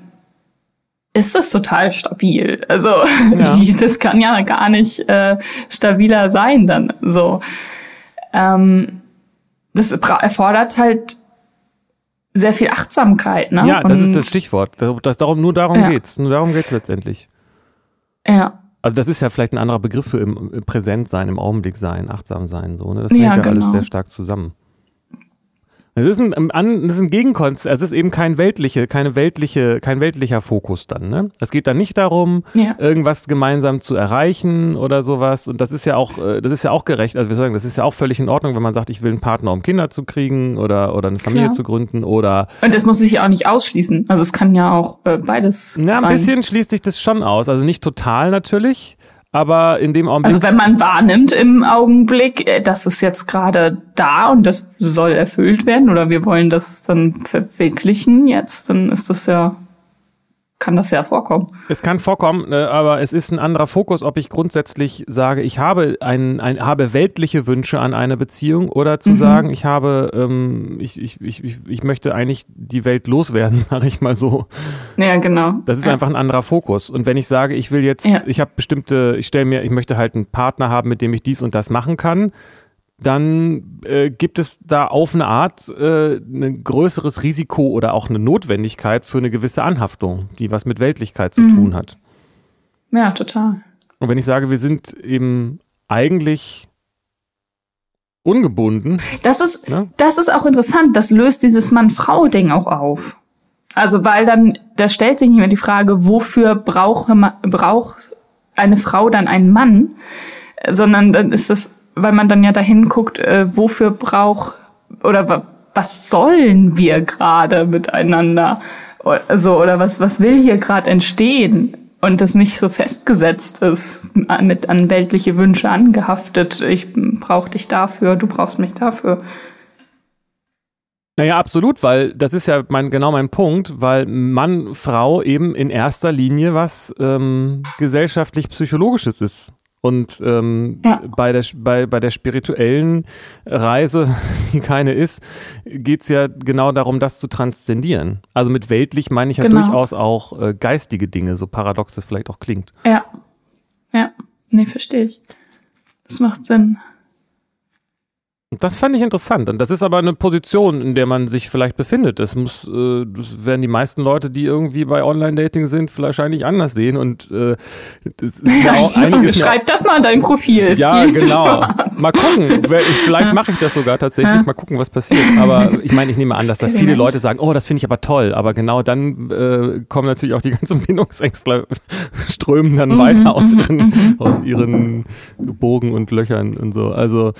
ist das total stabil. Also ja. <laughs> das kann ja gar nicht äh, stabiler sein dann so. Ähm, das erfordert halt sehr viel Achtsamkeit. Ne? Ja, das und, ist das Stichwort. Das, darum, nur darum ja. geht's. Nur darum geht's letztendlich. Ja. Also das ist ja vielleicht ein anderer Begriff für im, im Präsent sein, im Augenblick sein, achtsam sein. So, ne? Das hängt ja, ja genau. alles sehr stark zusammen. Es ist ein, das ist ein Gegenkonst, es ist eben kein weltliche, keine weltliche, kein weltlicher Fokus dann. Ne? Es geht dann nicht darum, ja. irgendwas gemeinsam zu erreichen oder sowas. Und das ist ja auch, äh, das ist ja auch gerecht. Also wir sagen, das ist ja auch völlig in Ordnung, wenn man sagt, ich will einen Partner, um Kinder zu kriegen oder, oder eine Familie Klar. zu gründen oder. Und das muss sich ja auch nicht ausschließen. Also es kann ja auch äh, beides. Ja, ein sein. bisschen schließt sich das schon aus. Also nicht total natürlich aber in dem Augenblick. Also wenn man wahrnimmt im Augenblick, äh, das ist jetzt gerade da und das soll erfüllt werden oder wir wollen das dann verwirklichen jetzt, dann ist das ja kann das ja vorkommen. Es kann vorkommen, ne, aber es ist ein anderer Fokus, ob ich grundsätzlich sage, ich habe, ein, ein, habe weltliche Wünsche an eine Beziehung oder zu mhm. sagen, ich habe, ähm, ich, ich, ich, ich möchte eigentlich die Welt loswerden, <laughs> sage ich mal so. Ja, genau. Das ist ja. einfach ein anderer Fokus. Und wenn ich sage, ich will jetzt, ja. ich habe bestimmte, ich stelle mir, ich möchte halt einen Partner haben, mit dem ich dies und das machen kann, dann äh, gibt es da auf eine Art äh, ein größeres Risiko oder auch eine Notwendigkeit für eine gewisse Anhaftung, die was mit Weltlichkeit zu mhm. tun hat. Ja, total. Und wenn ich sage, wir sind eben eigentlich ungebunden. Das ist, ne? das ist auch interessant. Das löst dieses Mann-Frau-Ding auch auf. Also, weil dann, da stellt sich nicht mehr die Frage, wofür brauche, braucht eine Frau dann einen Mann, sondern dann ist das weil man dann ja dahin guckt, äh, wofür braucht oder was sollen wir gerade miteinander? Oder, so, oder was, was will hier gerade entstehen? Und das nicht so festgesetzt ist, mit an weltliche Wünsche angehaftet. Ich brauche dich dafür, du brauchst mich dafür. Naja, absolut, weil das ist ja mein, genau mein Punkt, weil Mann, Frau eben in erster Linie was ähm, gesellschaftlich-psychologisches ist. Und ähm, ja. bei, der, bei, bei der spirituellen Reise, <laughs> die keine ist, geht es ja genau darum, das zu transzendieren. Also mit weltlich meine ich ja genau. durchaus auch äh, geistige Dinge, so paradox das vielleicht auch klingt. Ja. Ja, nee, verstehe ich. Das macht Sinn. Das fand ich interessant. Und das ist aber eine Position, in der man sich vielleicht befindet. Das muss, äh, das werden die meisten Leute, die irgendwie bei Online-Dating sind, wahrscheinlich anders sehen. Und äh, das ist ja auch <laughs> einiges. Schreib das mal in dein Profil. Ja, Viel genau. Spaß. Mal gucken. Vielleicht mache ich das sogar tatsächlich. Mal gucken, was passiert. Aber ich meine, ich nehme an, dass da viele Leute sagen, oh, das finde ich aber toll. Aber genau dann äh, kommen natürlich auch die ganzen <laughs> Bindungsängstler, strömen dann mhm, weiter aus mhm, ihren, mhm. aus ihren Bogen und Löchern und so. Also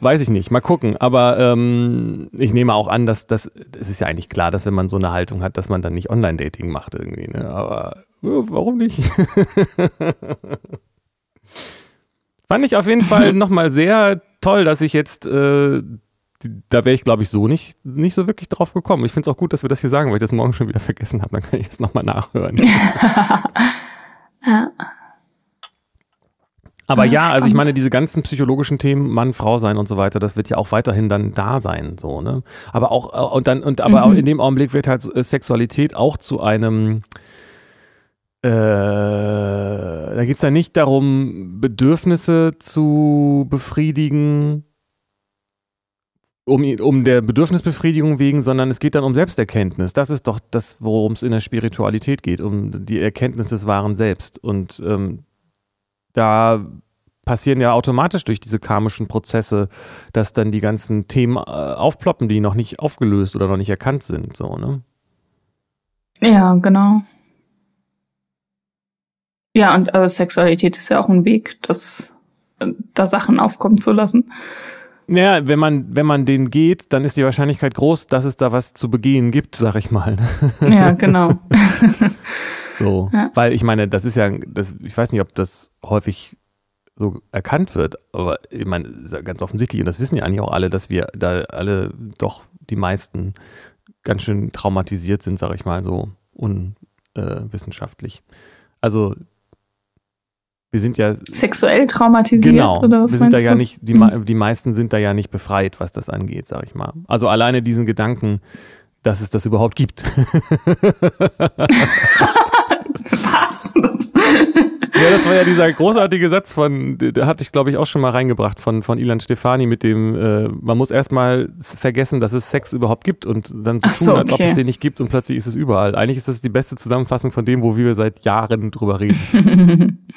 weiß ich nicht nicht. Mal gucken. Aber ähm, ich nehme auch an, dass das, es ist ja eigentlich klar, dass wenn man so eine Haltung hat, dass man dann nicht Online-Dating macht irgendwie. Ne? Aber warum nicht? <laughs> Fand ich auf jeden Fall <laughs> nochmal sehr toll, dass ich jetzt, äh, da wäre ich glaube ich so nicht, nicht so wirklich drauf gekommen. Ich finde es auch gut, dass wir das hier sagen, weil ich das morgen schon wieder vergessen habe. Dann kann ich es nochmal nachhören. <laughs> ja. Aber ah, ja, also ich meine, diese ganzen psychologischen Themen, Mann, Frau sein und so weiter, das wird ja auch weiterhin dann da sein, so, ne? Aber auch, äh, und dann, und aber mhm. auch in dem Augenblick wird halt äh, Sexualität auch zu einem, äh, da geht es ja nicht darum, Bedürfnisse zu befriedigen, um, um der Bedürfnisbefriedigung wegen, sondern es geht dann um Selbsterkenntnis. Das ist doch das, worum es in der Spiritualität geht, um die Erkenntnis des wahren Selbst. Und ähm, da passieren ja automatisch durch diese karmischen Prozesse, dass dann die ganzen Themen äh, aufploppen, die noch nicht aufgelöst oder noch nicht erkannt sind, so, ne? Ja, genau. Ja, und äh, Sexualität ist ja auch ein Weg, das, äh, da Sachen aufkommen zu lassen. Naja, wenn man, wenn man den geht, dann ist die Wahrscheinlichkeit groß, dass es da was zu begehen gibt, sag ich mal. Ja, genau. <laughs> <laughs> so. Ja. Weil ich meine, das ist ja, das, ich weiß nicht, ob das häufig so erkannt wird, aber ich meine, ja ganz offensichtlich, und das wissen ja eigentlich auch alle, dass wir da alle doch die meisten ganz schön traumatisiert sind, sag ich mal, so unwissenschaftlich. Äh, also wir sind ja sexuell traumatisiert genau, oder was wir sind da du? ja nicht die, die meisten sind da ja nicht befreit, was das angeht, sag ich mal. Also alleine diesen Gedanken, dass es das überhaupt gibt. <laughs> <laughs> <laughs> Ja, das war ja dieser großartige Satz von, der hatte ich glaube ich auch schon mal reingebracht von, von Ilan Stefani mit dem, äh, man muss erstmal vergessen, dass es Sex überhaupt gibt und dann so, so tun, als okay. ob es den nicht gibt und plötzlich ist es überall. Eigentlich ist das die beste Zusammenfassung von dem, wo wir seit Jahren drüber reden. <laughs>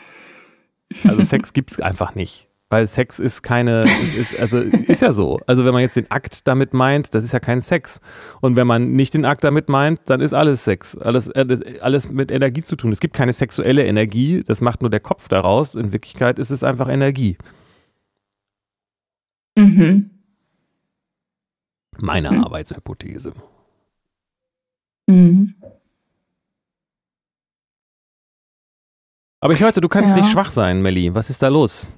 Also Sex gibt es einfach nicht. Weil Sex ist keine, ist, also ist ja so. Also wenn man jetzt den Akt damit meint, das ist ja kein Sex. Und wenn man nicht den Akt damit meint, dann ist alles Sex. Alles, äh, alles mit Energie zu tun. Es gibt keine sexuelle Energie, das macht nur der Kopf daraus. In Wirklichkeit ist es einfach Energie. Mhm. Meine mhm. Arbeitshypothese. Mhm. Aber ich hörte, du kannst ja. nicht schwach sein, Melli. Was ist da los?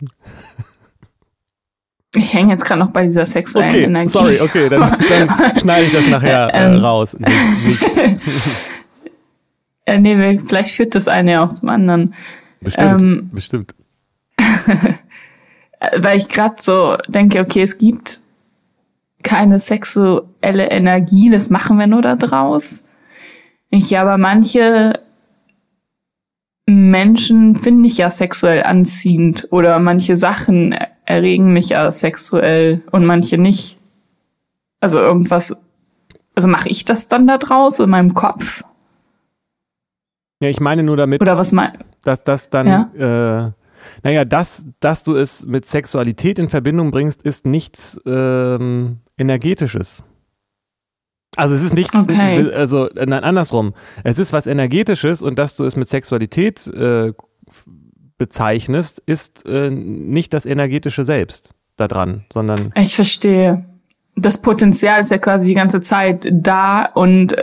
Ich hänge jetzt gerade noch bei dieser sexuellen okay, Energie. Sorry, okay, dann, dann <laughs> schneide ich das nachher äh, ähm. raus. <laughs> äh, nee, vielleicht führt das eine ja auch zum anderen. Bestimmt, ähm, bestimmt. <laughs> Weil ich gerade so denke, okay, es gibt keine sexuelle Energie, das machen wir nur da draus. Ich aber manche Menschen finde ich ja sexuell anziehend oder manche Sachen erregen mich ja sexuell und manche nicht. Also irgendwas, also mache ich das dann da draus in meinem Kopf? Ja, ich meine nur damit, oder was mein, dass das dann, ja? äh, naja, dass, dass du es mit Sexualität in Verbindung bringst, ist nichts ähm, Energetisches. Also es ist nichts, okay. also nein, andersrum. Es ist was Energetisches und dass du es mit Sexualität äh, bezeichnest, ist äh, nicht das energetische Selbst da dran, sondern. Ich verstehe. Das Potenzial ist ja quasi die ganze Zeit da und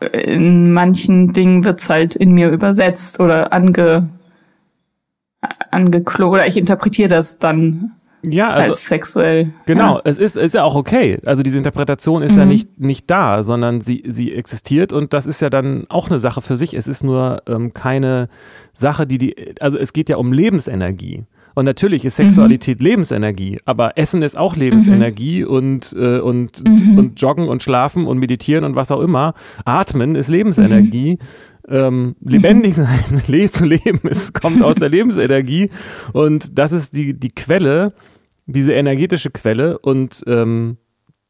äh, in manchen Dingen wird's halt in mir übersetzt oder ange angeklo oder ich interpretiere das dann ja, also, als sexuell. Genau, ja. es ist, ist ja auch okay. Also diese Interpretation ist mhm. ja nicht, nicht da, sondern sie, sie existiert und das ist ja dann auch eine Sache für sich. Es ist nur ähm, keine Sache, die die, also es geht ja um Lebensenergie. Und natürlich ist Sexualität mhm. Lebensenergie, aber Essen ist auch Lebensenergie mhm. und, äh, und, mhm. und Joggen und Schlafen und Meditieren und was auch immer. Atmen ist Lebensenergie. Mhm. Ähm, lebendig sein, <laughs> zu leben, es kommt aus der Lebensenergie und das ist die, die Quelle diese energetische Quelle und ähm,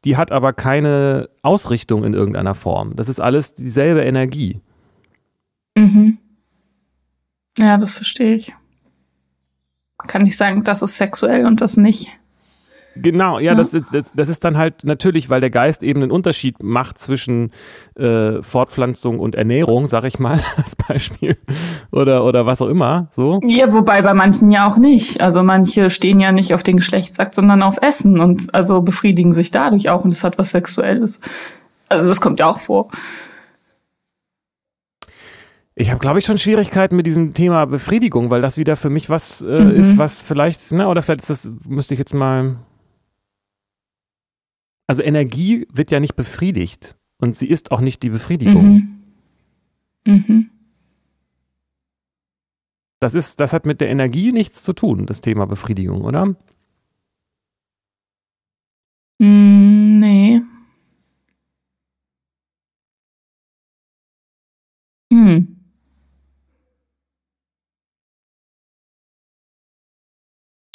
die hat aber keine Ausrichtung in irgendeiner Form. Das ist alles dieselbe Energie. Mhm. Ja, das verstehe ich. Kann ich sagen, das ist sexuell und das nicht. Genau, ja, ja. Das, ist, das, das, ist dann halt natürlich, weil der Geist eben einen Unterschied macht zwischen äh, Fortpflanzung und Ernährung, sag ich mal <laughs> als Beispiel, oder, oder was auch immer, so. Ja, wobei bei manchen ja auch nicht. Also manche stehen ja nicht auf den Geschlechtsakt, sondern auf Essen und also befriedigen sich dadurch auch und das hat was Sexuelles. Also das kommt ja auch vor. Ich habe, glaube ich, schon Schwierigkeiten mit diesem Thema Befriedigung, weil das wieder für mich was äh, mhm. ist, was vielleicht, ne, oder vielleicht ist das, müsste ich jetzt mal also Energie wird ja nicht befriedigt und sie ist auch nicht die Befriedigung. Mhm. Mhm. Das ist, das hat mit der Energie nichts zu tun, das Thema Befriedigung, oder? Mm, nee. Hm.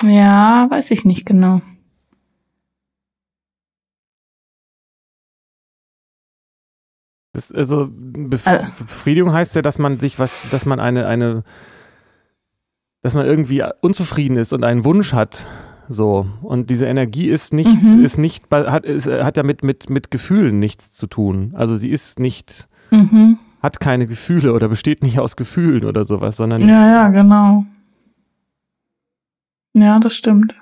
Ja, weiß ich nicht genau. Das, also Bef also, Befriedigung heißt ja, dass man sich was, dass man eine, eine, dass man irgendwie unzufrieden ist und einen Wunsch hat. So. Und diese Energie ist nichts, mhm. ist nicht, hat, ist, hat ja mit, mit, mit Gefühlen nichts zu tun. Also sie ist nicht, mhm. hat keine Gefühle oder besteht nicht aus Gefühlen oder sowas, sondern. Ja, ja, genau. Ja, das stimmt.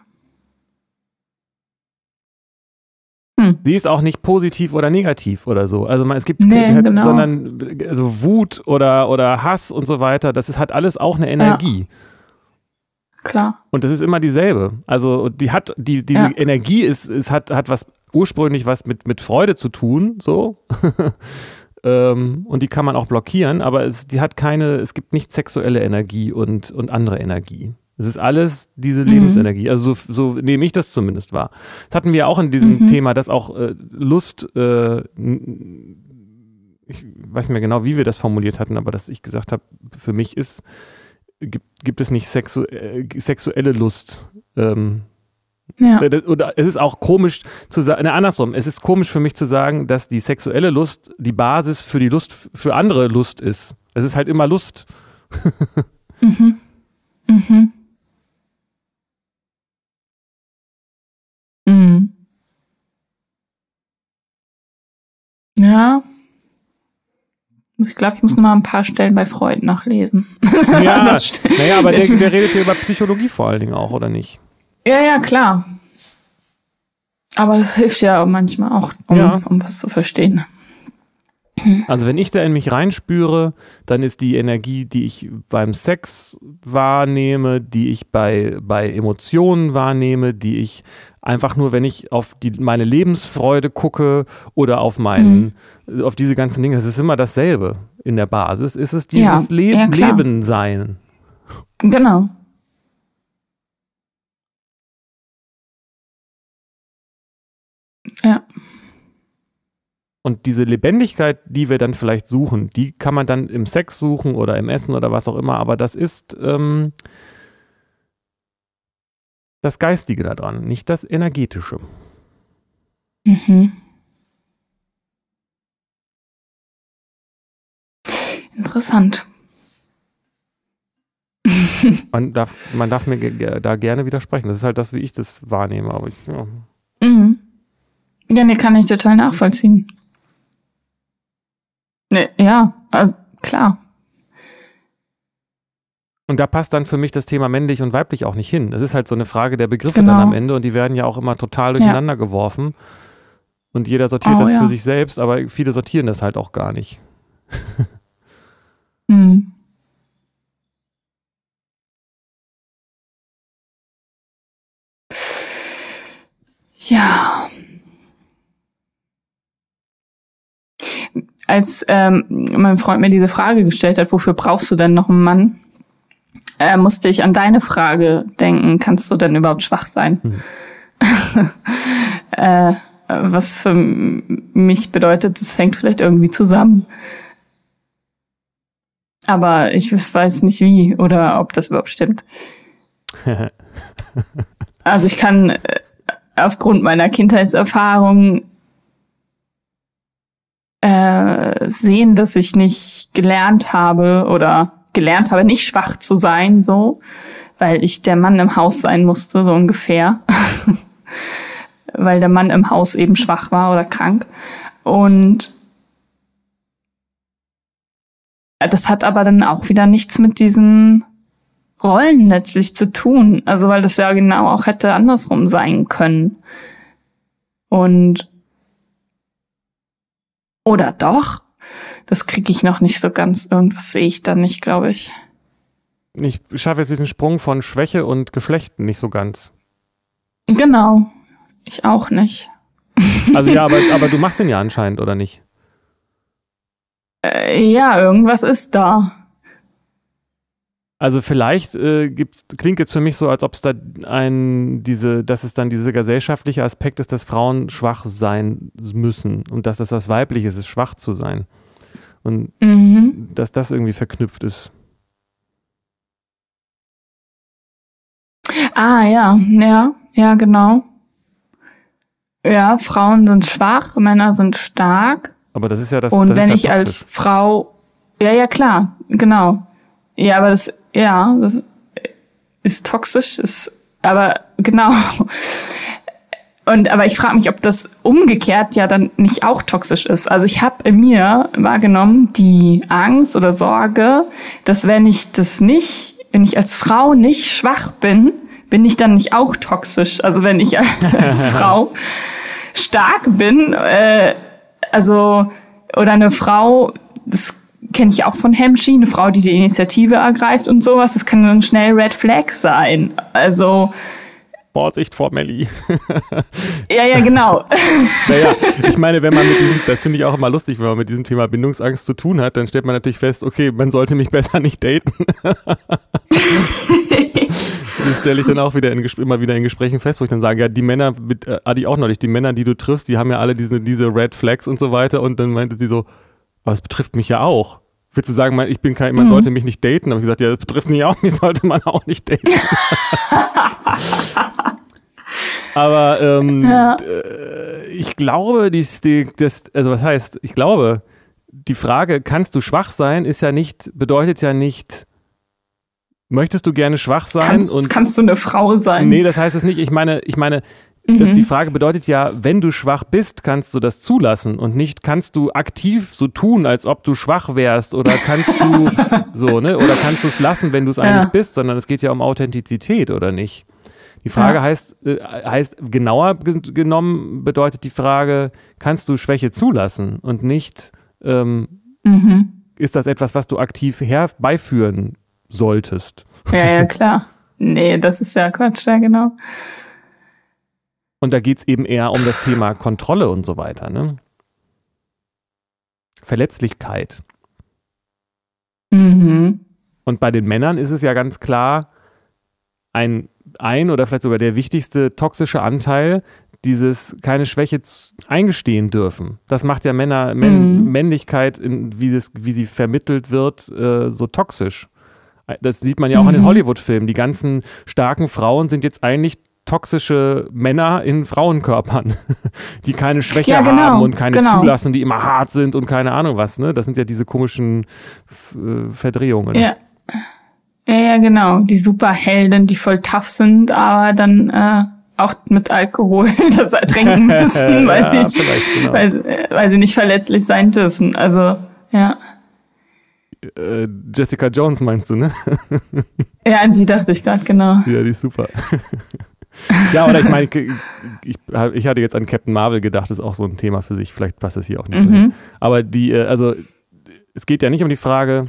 Sie ist auch nicht positiv oder negativ oder so. Also es gibt, nee, hat, genau. sondern also Wut oder, oder Hass und so weiter, das ist, hat alles auch eine Energie. Ja. Klar. Und das ist immer dieselbe. Also die hat, die, diese ja. Energie ist, ist, hat, hat was ursprünglich was mit, mit Freude zu tun, so. <laughs> ähm, und die kann man auch blockieren, aber es, die hat keine, es gibt nicht sexuelle Energie und, und andere Energie. Es ist alles diese mhm. Lebensenergie. Also so, so, nehme ich das zumindest wahr. Das hatten wir auch in diesem mhm. Thema, dass auch äh, Lust, äh, ich weiß nicht mehr genau, wie wir das formuliert hatten, aber dass ich gesagt habe, für mich ist, gibt, gibt es nicht sexu äh, sexuelle Lust. Ähm, ja. Oder es ist auch komisch zu sagen, ne, andersrum, es ist komisch für mich zu sagen, dass die sexuelle Lust die Basis für die Lust, für andere Lust ist. Es ist halt immer Lust. <laughs> mhm. Mhm. Mhm. Ja. Ich glaube, ich muss noch mal ein paar Stellen bei Freud nachlesen. Ja, <laughs> naja, aber der, der redet ja über Psychologie vor allen Dingen auch, oder nicht? Ja, ja, klar. Aber das hilft ja manchmal auch, um, ja. um was zu verstehen. Also wenn ich da in mich reinspüre, dann ist die Energie, die ich beim Sex wahrnehme, die ich bei, bei Emotionen wahrnehme, die ich einfach nur, wenn ich auf die, meine Lebensfreude gucke oder auf meinen, mhm. auf diese ganzen Dinge, es ist immer dasselbe in der Basis, ist es dieses ja, Le ja, Leben sein. Genau. Ja. Und diese Lebendigkeit, die wir dann vielleicht suchen, die kann man dann im Sex suchen oder im Essen oder was auch immer, aber das ist ähm, das Geistige daran, nicht das Energetische. Mhm. Interessant. <laughs> man, darf, man darf mir da gerne widersprechen. Das ist halt das, wie ich das wahrnehme. Aber ich, ja. Mhm. Ja, nee, kann ich total nachvollziehen. Ja, also klar. Und da passt dann für mich das Thema männlich und weiblich auch nicht hin. Das ist halt so eine Frage der Begriffe genau. dann am Ende und die werden ja auch immer total durcheinander ja. geworfen. Und jeder sortiert oh, das ja. für sich selbst, aber viele sortieren das halt auch gar nicht. <laughs> hm. Ja. Als ähm, mein Freund mir diese Frage gestellt hat, wofür brauchst du denn noch einen Mann, äh, musste ich an deine Frage denken, kannst du denn überhaupt schwach sein? Hm. <laughs> äh, was für mich bedeutet, das hängt vielleicht irgendwie zusammen. Aber ich weiß nicht wie oder ob das überhaupt stimmt. <laughs> also ich kann äh, aufgrund meiner Kindheitserfahrung äh, sehen, dass ich nicht gelernt habe oder gelernt habe, nicht schwach zu sein, so, weil ich der Mann im Haus sein musste, so ungefähr. <laughs> weil der Mann im Haus eben schwach war oder krank. Und das hat aber dann auch wieder nichts mit diesen Rollen letztlich zu tun. Also weil das ja genau auch hätte andersrum sein können. Und oder doch? Das kriege ich noch nicht so ganz. Irgendwas sehe ich da nicht, glaube ich. Ich schaffe jetzt diesen Sprung von Schwäche und Geschlecht nicht so ganz. Genau. Ich auch nicht. Also ja, aber, <laughs> aber du machst ihn ja anscheinend, oder nicht? Äh, ja, irgendwas ist da. Also vielleicht äh, klingt jetzt für mich so, als ob es da ein, diese, dass es dann dieser gesellschaftliche Aspekt ist, dass Frauen schwach sein müssen und dass das was Weibliches ist, schwach zu sein. Und mhm. dass das irgendwie verknüpft ist. Ah, ja, ja, ja, genau. Ja, Frauen sind schwach, Männer sind stark. Aber das ist ja das. Und das wenn ja ich als Frau, ja, ja, klar, genau. Ja, aber das, ja, das ist toxisch, ist, aber genau. Und aber ich frage mich, ob das umgekehrt ja dann nicht auch toxisch ist. Also ich habe in mir wahrgenommen die Angst oder Sorge, dass wenn ich das nicht, wenn ich als Frau nicht schwach bin, bin ich dann nicht auch toxisch. Also wenn ich als <laughs> Frau stark bin, äh, also oder eine Frau, das kenne ich auch von Hemschi, eine Frau, die die Initiative ergreift und sowas, das kann dann schnell Red Flag sein. Also Vorsicht vor Melli. <laughs> ja, ja, genau. <laughs> naja, ich meine, wenn man mit diesem, das finde ich auch immer lustig, wenn man mit diesem Thema Bindungsangst zu tun hat, dann stellt man natürlich fest, okay, man sollte mich besser nicht daten. <laughs> das stelle ich dann auch wieder in, immer wieder in Gesprächen fest, wo ich dann sage, ja, die Männer, mit, äh, Adi auch neulich, die Männer, die du triffst, die haben ja alle diese, diese Red Flags und so weiter und dann meinte sie so, aber es betrifft mich ja auch. Willst du sagen, ich bin kein, man mhm. sollte mich nicht daten? Aber ich gesagt, ja, das betrifft mich auch, <laughs> mich sollte man auch nicht daten. <laughs> aber ähm, ja. Äh, ich glaube, dies, die, das, also was heißt, ich glaube, die Frage, kannst du schwach sein, ist ja nicht, bedeutet ja nicht, möchtest du gerne schwach sein? Kannst, und, kannst du eine Frau sein? Nee, das heißt es nicht. Ich meine, ich meine, Mhm. die Frage bedeutet ja, wenn du schwach bist, kannst du das zulassen und nicht kannst du aktiv so tun, als ob du schwach wärst oder kannst du <laughs> so, ne? Oder kannst du es lassen, wenn du es eigentlich bist, sondern es geht ja um Authentizität, oder nicht? Die Frage ja. heißt, äh, heißt, genauer genommen bedeutet die Frage, kannst du Schwäche zulassen und nicht ähm, mhm. ist das etwas, was du aktiv herbeiführen solltest? Ja, ja, <laughs> klar. Nee, das ist ja Quatsch, ja, genau. Und da geht es eben eher um das Thema Kontrolle und so weiter. Ne? Verletzlichkeit. Mhm. Und bei den Männern ist es ja ganz klar, ein, ein oder vielleicht sogar der wichtigste toxische Anteil, dieses keine Schwäche eingestehen dürfen. Das macht ja Männer, Männ, mhm. Männlichkeit, in, wie, das, wie sie vermittelt wird, äh, so toxisch. Das sieht man ja auch mhm. in den. Hollywood-Filmen. Die ganzen starken Frauen sind jetzt eigentlich toxische Männer in Frauenkörpern, <laughs> die keine Schwäche ja, genau, haben und keine genau. zulassen, die immer hart sind und keine Ahnung was. Ne? Das sind ja diese komischen äh, Verdrehungen. Ja. ja, ja, genau. Die Superhelden, die voll tough sind, aber dann äh, auch mit Alkohol <laughs> das ertrinken <laughs> müssen, weil, ja, sie, genau. weil, weil sie nicht verletzlich sein dürfen. Also, ja. Äh, Jessica Jones meinst du, ne? ja, an die dachte ich gerade, genau. Ja, die ist super. Ja, oder ich <laughs> meine, ich, ich, hatte jetzt an Captain Marvel gedacht, das ist auch so ein Thema für sich. Vielleicht passt das hier auch nicht. Mhm. Aber die, äh, also es geht ja nicht um die Frage,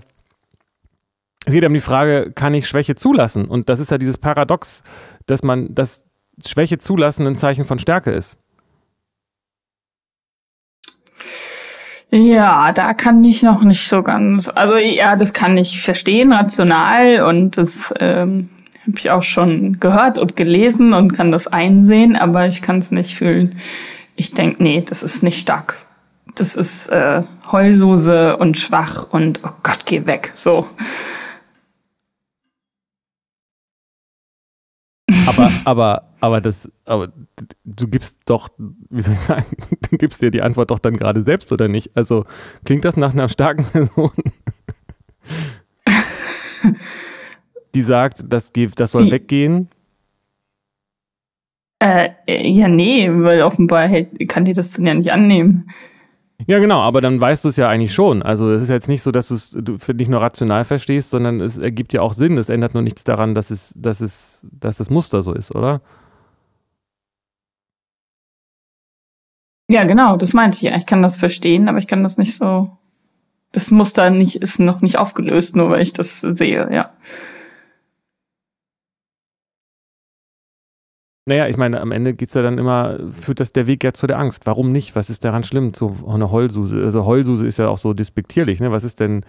es geht um die Frage, kann ich Schwäche zulassen? Und das ist ja dieses Paradox, dass man, dass Schwäche zulassen ein Zeichen von Stärke ist. Ja, da kann ich noch nicht so ganz. Also ja, das kann ich verstehen, rational und das ähm, habe ich auch schon gehört und gelesen und kann das einsehen, aber ich kann es nicht fühlen. Ich denke, nee, das ist nicht stark. Das ist äh, Heulsuse und schwach und oh Gott, geh weg. So. Aber, <laughs> aber, aber das, aber du gibst doch, wie soll ich sagen, <laughs> du gibst dir die Antwort doch dann gerade selbst oder nicht? Also klingt das nach einer starken Person? Die sagt, das, das soll weggehen? Äh, ja, nee, weil offenbar hey, kann die das dann ja nicht annehmen. Ja, genau, aber dann weißt du es ja eigentlich schon. Also es ist jetzt nicht so, dass du es nicht nur rational verstehst, sondern es ergibt ja auch Sinn. Es ändert nur nichts daran, dass es, dass es, dass das Muster so ist, oder? Ja, genau, das meinte ich ja. Ich kann das verstehen, aber ich kann das nicht so. Das Muster nicht, ist noch nicht aufgelöst, nur weil ich das sehe, ja. Naja, ich meine, am Ende geht es ja dann immer, führt das der Weg ja zu der Angst. Warum nicht? Was ist daran schlimm? So eine Heulsuse. Also Heulsuse ist ja auch so despektierlich, ne? Was ist denn,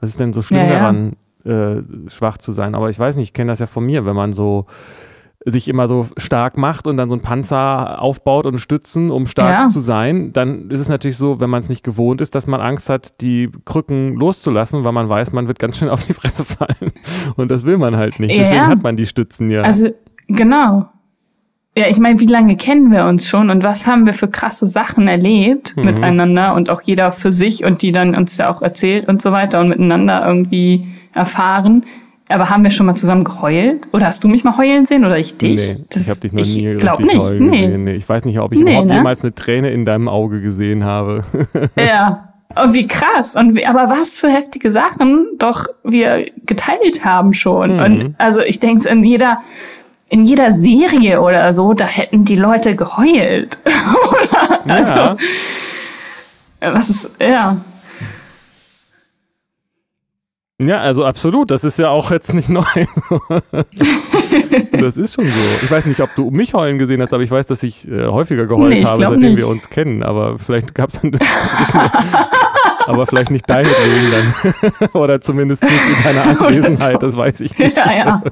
was ist denn so schlimm ja, ja. daran, äh, schwach zu sein. Aber ich weiß nicht, ich kenne das ja von mir, wenn man so sich immer so stark macht und dann so einen Panzer aufbaut und Stützen, um stark ja. zu sein, dann ist es natürlich so, wenn man es nicht gewohnt ist, dass man Angst hat, die Krücken loszulassen, weil man weiß, man wird ganz schön <laughs> auf die Fresse fallen. Und das will man halt nicht. Deswegen hat man die Stützen ja. Also, genau. Ja, ich meine, wie lange kennen wir uns schon und was haben wir für krasse Sachen erlebt mhm. miteinander und auch jeder für sich und die dann uns ja auch erzählt und so weiter und miteinander irgendwie erfahren. Aber haben wir schon mal zusammen geheult? Oder hast du mich mal heulen sehen oder ich dich? Nee, das, ich habe dich noch nie ich glaub nicht. heulen nee. gesehen. Nee, ich weiß nicht, ob ich nee, überhaupt ne? jemals eine Träne in deinem Auge gesehen habe. <laughs> ja. Und wie krass. Und wie, aber was für heftige Sachen doch wir geteilt haben schon. Mhm. Und also ich denke, in jeder, in jeder Serie oder so, da hätten die Leute geheult. <laughs> oder? Ja. Also, was ist, ja. Ja, also absolut. Das ist ja auch jetzt nicht <laughs> neu. das ist schon so. Ich weiß nicht, ob du mich heulen gesehen hast, aber ich weiß, dass ich äh, häufiger geheult nee, habe, seitdem nicht. wir uns kennen. Aber vielleicht gab es dann. <laughs> aber vielleicht nicht deinetwegen dann. <laughs> Oder zumindest nicht in deiner <laughs> Anwesenheit, das weiß ich nicht. Ja, ja.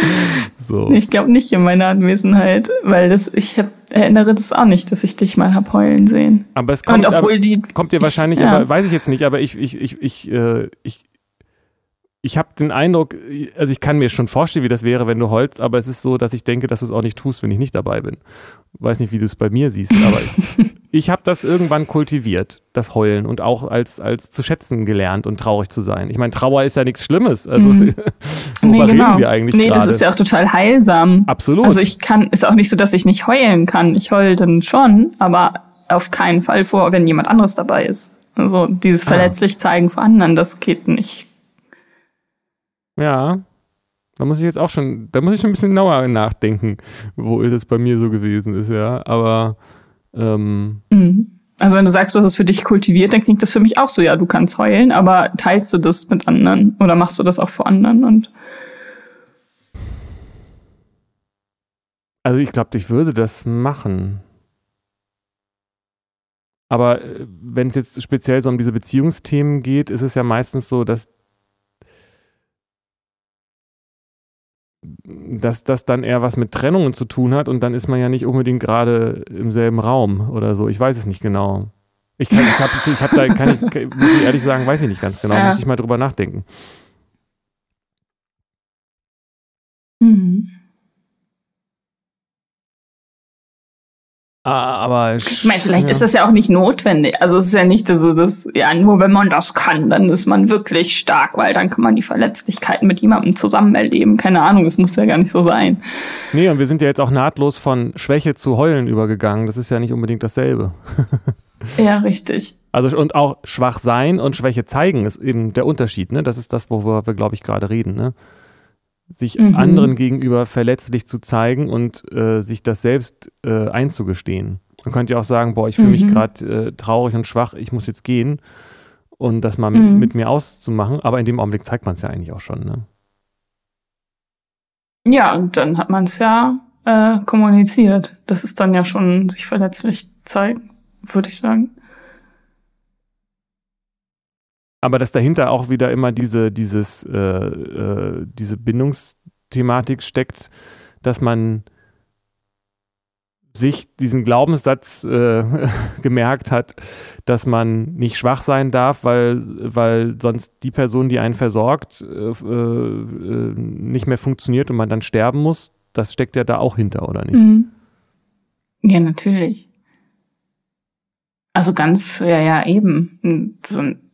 <laughs> so. Ich glaube nicht in meiner Anwesenheit, weil das, ich hab, erinnere das auch nicht, dass ich dich mal hab heulen sehen. Aber es kommt, Und obwohl die, kommt dir wahrscheinlich, ja. aber weiß ich jetzt nicht, aber ich, ich, ich, ich, äh, ich ich habe den Eindruck, also ich kann mir schon vorstellen, wie das wäre, wenn du heulst, aber es ist so, dass ich denke, dass du es auch nicht tust, wenn ich nicht dabei bin. Weiß nicht, wie du es bei mir siehst, aber <laughs> ich, ich habe das irgendwann kultiviert, das Heulen und auch als, als zu schätzen gelernt und traurig zu sein. Ich meine, Trauer ist ja nichts Schlimmes. Also mhm. <laughs> worüber nee, genau. reden wir eigentlich? Nee, grade? das ist ja auch total heilsam. Absolut. Also ich kann, ist auch nicht so, dass ich nicht heulen kann. Ich heule dann schon, aber auf keinen Fall vor, wenn jemand anderes dabei ist. Also dieses ah. verletzlich zeigen vor anderen, das geht nicht ja. Da muss ich jetzt auch schon, da muss ich schon ein bisschen genauer nachdenken, wo das bei mir so gewesen ist, ja. Aber ähm, mhm. Also wenn du sagst, du hast es für dich kultiviert, dann klingt das für mich auch so, ja, du kannst heulen, aber teilst du das mit anderen oder machst du das auch vor anderen und Also ich glaube, ich würde das machen. Aber äh, wenn es jetzt speziell so um diese Beziehungsthemen geht, ist es ja meistens so, dass dass das dann eher was mit Trennungen zu tun hat und dann ist man ja nicht unbedingt gerade im selben Raum oder so. Ich weiß es nicht genau. Ich, kann, ich habe ich hab da, kann ich, muss ich ehrlich sagen, weiß ich nicht ganz genau. Ja. Muss ich mal drüber nachdenken. Mhm. Aber ich meine, vielleicht ja. ist das ja auch nicht notwendig. Also es ist ja nicht so, dass ja nur wenn man das kann, dann ist man wirklich stark, weil dann kann man die Verletzlichkeiten mit jemandem zusammen erleben. Keine Ahnung, es muss ja gar nicht so sein. Nee, und wir sind ja jetzt auch nahtlos von Schwäche zu Heulen übergegangen. Das ist ja nicht unbedingt dasselbe. <laughs> ja, richtig. Also und auch schwach sein und Schwäche zeigen ist eben der Unterschied. Ne? Das ist das, worüber wir, glaube ich, gerade reden. Ne? Sich mhm. anderen gegenüber verletzlich zu zeigen und äh, sich das selbst äh, einzugestehen. Man könnte ja auch sagen, boah, ich fühle mich mhm. gerade äh, traurig und schwach, ich muss jetzt gehen und das mal mhm. mit, mir auszumachen, aber in dem Augenblick zeigt man es ja eigentlich auch schon. Ne? Ja, und dann hat man es ja äh, kommuniziert. Das ist dann ja schon sich verletzlich zeigen, würde ich sagen. Aber dass dahinter auch wieder immer diese, dieses, äh, äh, diese Bindungsthematik steckt, dass man sich diesen Glaubenssatz äh, <laughs> gemerkt hat, dass man nicht schwach sein darf, weil, weil sonst die Person, die einen versorgt, äh, äh, nicht mehr funktioniert und man dann sterben muss. Das steckt ja da auch hinter, oder nicht? Mhm. Ja, natürlich. Also ganz, ja, ja, eben. So ein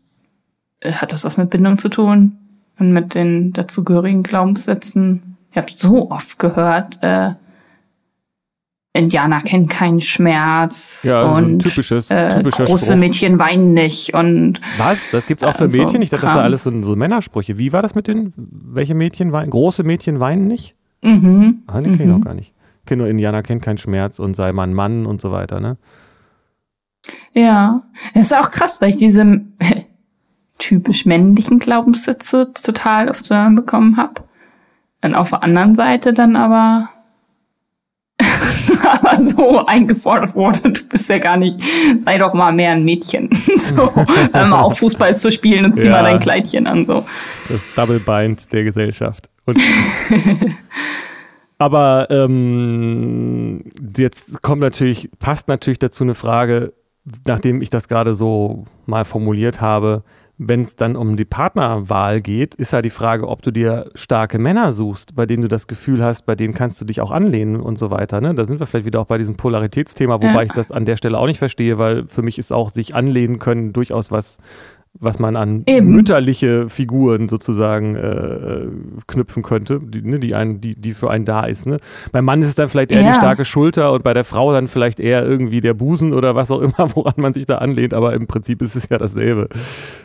hat das was mit Bindung zu tun und mit den dazugehörigen Glaubenssätzen. Ich habe so oft gehört, äh, Indianer kennen keinen Schmerz ja, und so typisches, äh, große Spruch. Mädchen weinen nicht und was? Das gibt's auch für also Mädchen? Ich dachte, das sind alles so, so, Männersprüche. Wie war das mit den? Welche Mädchen weinen? Große Mädchen weinen nicht? Mhm. Ah, den kenne ich mhm. auch gar nicht. Ich kenne nur Indianer kennt keinen Schmerz und sei man Mann und so weiter, ne? Ja, das ist auch krass, weil ich diese <laughs> typisch männlichen Glaubenssätze total oft zu hören bekommen habe. Und auf der anderen Seite dann aber <laughs> aber so eingefordert wurde, du bist ja gar nicht, sei doch mal mehr ein Mädchen. <laughs> so, mal auf Fußball zu spielen und zieh ja, mal dein Kleidchen an. So. Das Double Bind der Gesellschaft. <laughs> Aber ähm, jetzt kommt natürlich, passt natürlich dazu eine Frage, nachdem ich das gerade so mal formuliert habe, wenn es dann um die Partnerwahl geht, ist ja die Frage, ob du dir starke Männer suchst, bei denen du das Gefühl hast, bei denen kannst du dich auch anlehnen und so weiter. Ne? Da sind wir vielleicht wieder auch bei diesem Polaritätsthema, wobei ja. ich das an der Stelle auch nicht verstehe, weil für mich ist auch sich anlehnen können durchaus was was man an Eben. mütterliche Figuren sozusagen äh, knüpfen könnte, die, ne, die, einen, die, die für einen da ist. Ne? Beim Mann ist es dann vielleicht eher ja. die starke Schulter und bei der Frau dann vielleicht eher irgendwie der Busen oder was auch immer, <laughs> woran man sich da anlehnt, aber im Prinzip ist es ja dasselbe.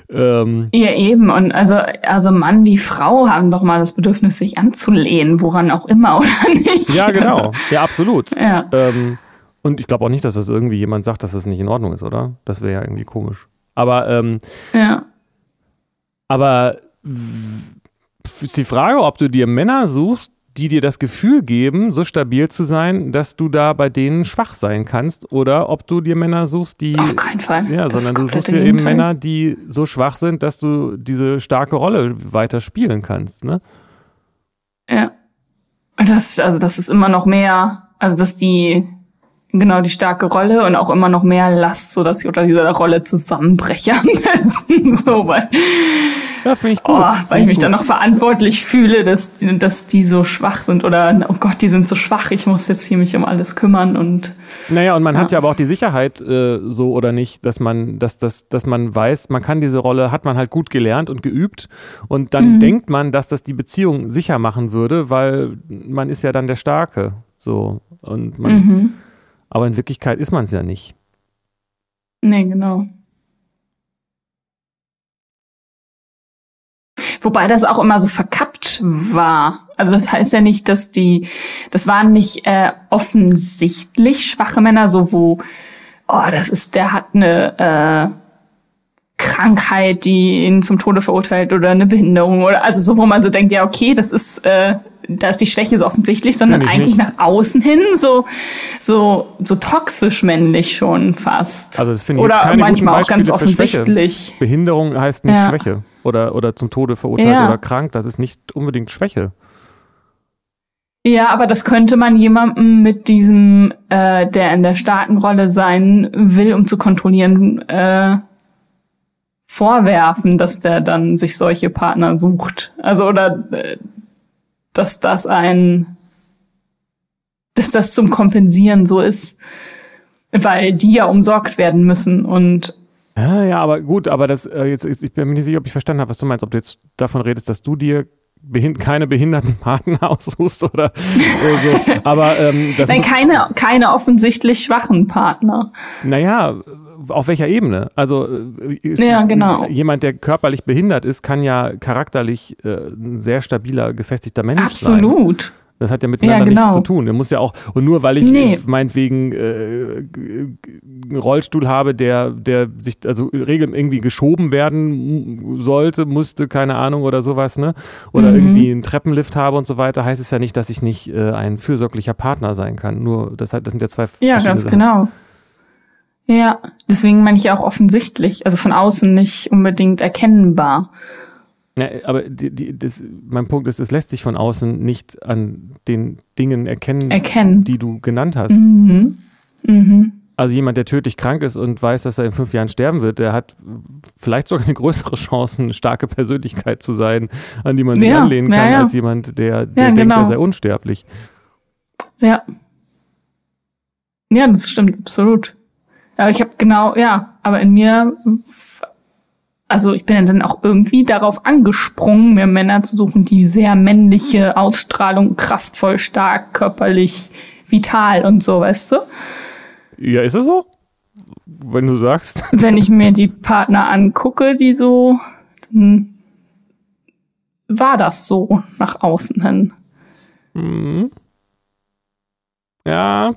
Ähm, ja, eben. Und also, also Mann wie Frau haben doch mal das Bedürfnis, sich anzulehnen, woran auch immer, <laughs> oder nicht? Ja, genau. Also, ja, absolut. Ja. Ähm, und ich glaube auch nicht, dass das irgendwie jemand sagt, dass das nicht in Ordnung ist, oder? Das wäre ja irgendwie komisch. Aber, ähm, ja. aber ist die Frage, ob du dir Männer suchst, die dir das Gefühl geben, so stabil zu sein, dass du da bei denen schwach sein kannst, oder ob du dir Männer suchst, die. Auf keinen Fall. Ja, das sondern du suchst dir eben Männer, die so schwach sind, dass du diese starke Rolle weiter spielen kannst, ne? Ja. Das, also, das ist immer noch mehr, also, dass die genau die starke Rolle und auch immer noch mehr Last, so dass sie unter dieser Rolle zusammenbreche am besten. <laughs> so, weil, ja, finde ich gut. Oh, weil ich mich gut. dann noch verantwortlich fühle, dass, dass die so schwach sind oder oh Gott, die sind so schwach, ich muss jetzt hier mich um alles kümmern und. Naja, und man ja. hat ja aber auch die Sicherheit, äh, so oder nicht, dass man, dass, dass, dass man weiß, man kann diese Rolle, hat man halt gut gelernt und geübt und dann mhm. denkt man, dass das die Beziehung sicher machen würde, weil man ist ja dann der Starke. So. Und man. Mhm aber in Wirklichkeit ist man es ja nicht. Nee, genau. Wobei das auch immer so verkappt war. Also das heißt ja nicht, dass die, das waren nicht äh, offensichtlich schwache Männer, so wo, oh, das ist, der hat eine äh, Krankheit, die ihn zum Tode verurteilt oder eine Behinderung oder also so, wo man so denkt, ja okay, das ist äh, da ist die Schwäche so offensichtlich, sondern eigentlich nicht. nach außen hin so, so, so toxisch männlich schon fast. Also das finde ich Oder keine manchmal auch ganz offensichtlich. Behinderung heißt nicht ja. Schwäche oder, oder zum Tode verurteilt ja. oder krank. Das ist nicht unbedingt Schwäche. Ja, aber das könnte man jemandem mit diesem, äh, der in der starken Rolle sein will, um zu kontrollieren, äh, vorwerfen, dass der dann sich solche Partner sucht. Also oder äh, dass das ein, dass das zum Kompensieren so ist, weil die ja umsorgt werden müssen und ja, ja, aber gut, aber das äh, jetzt ich bin mir nicht sicher, ob ich verstanden habe, was du meinst, ob du jetzt davon redest, dass du dir behind keine behinderten <laughs> Partner aussuchst oder, so. <laughs> Aber ähm, Nein, keine, keine offensichtlich schwachen Partner. Naja, auf welcher Ebene? Also äh, ja, genau. jemand, der körperlich behindert ist, kann ja charakterlich äh, ein sehr stabiler, gefestigter Mensch Absolut. sein. Absolut. Das hat ja miteinander ja, genau. nichts zu tun. Der muss ja auch, und nur weil ich nee. meinetwegen äh, einen Rollstuhl habe, der, der sich also regelmäßig irgendwie geschoben werden sollte, musste, keine Ahnung oder sowas, ne? Oder mhm. irgendwie einen Treppenlift habe und so weiter, heißt es ja nicht, dass ich nicht äh, ein fürsorglicher Partner sein kann. Nur, das, das sind ja zwei Ja, ganz Sachen. genau. Ja, deswegen meine ich auch offensichtlich, also von außen nicht unbedingt erkennbar. Ja, aber die, die, das, mein Punkt ist, es lässt sich von außen nicht an den Dingen erkennen, erkennen. die du genannt hast. Mhm. Mhm. Also jemand, der tödlich krank ist und weiß, dass er in fünf Jahren sterben wird, der hat vielleicht sogar eine größere Chance, eine starke Persönlichkeit zu sein, an die man sich ja, anlehnen kann, ja, ja. als jemand, der, der denkt, genau. er sei unsterblich. Ja. Ja, das stimmt absolut. Aber ich habe genau, ja, aber in mir also ich bin ja dann auch irgendwie darauf angesprungen, mir Männer zu suchen, die sehr männliche Ausstrahlung, kraftvoll, stark, körperlich, vital und so, weißt du? Ja, ist das so? Wenn du sagst. <laughs> Wenn ich mir die Partner angucke, die so, dann war das so nach außen hin. Mhm. Ja.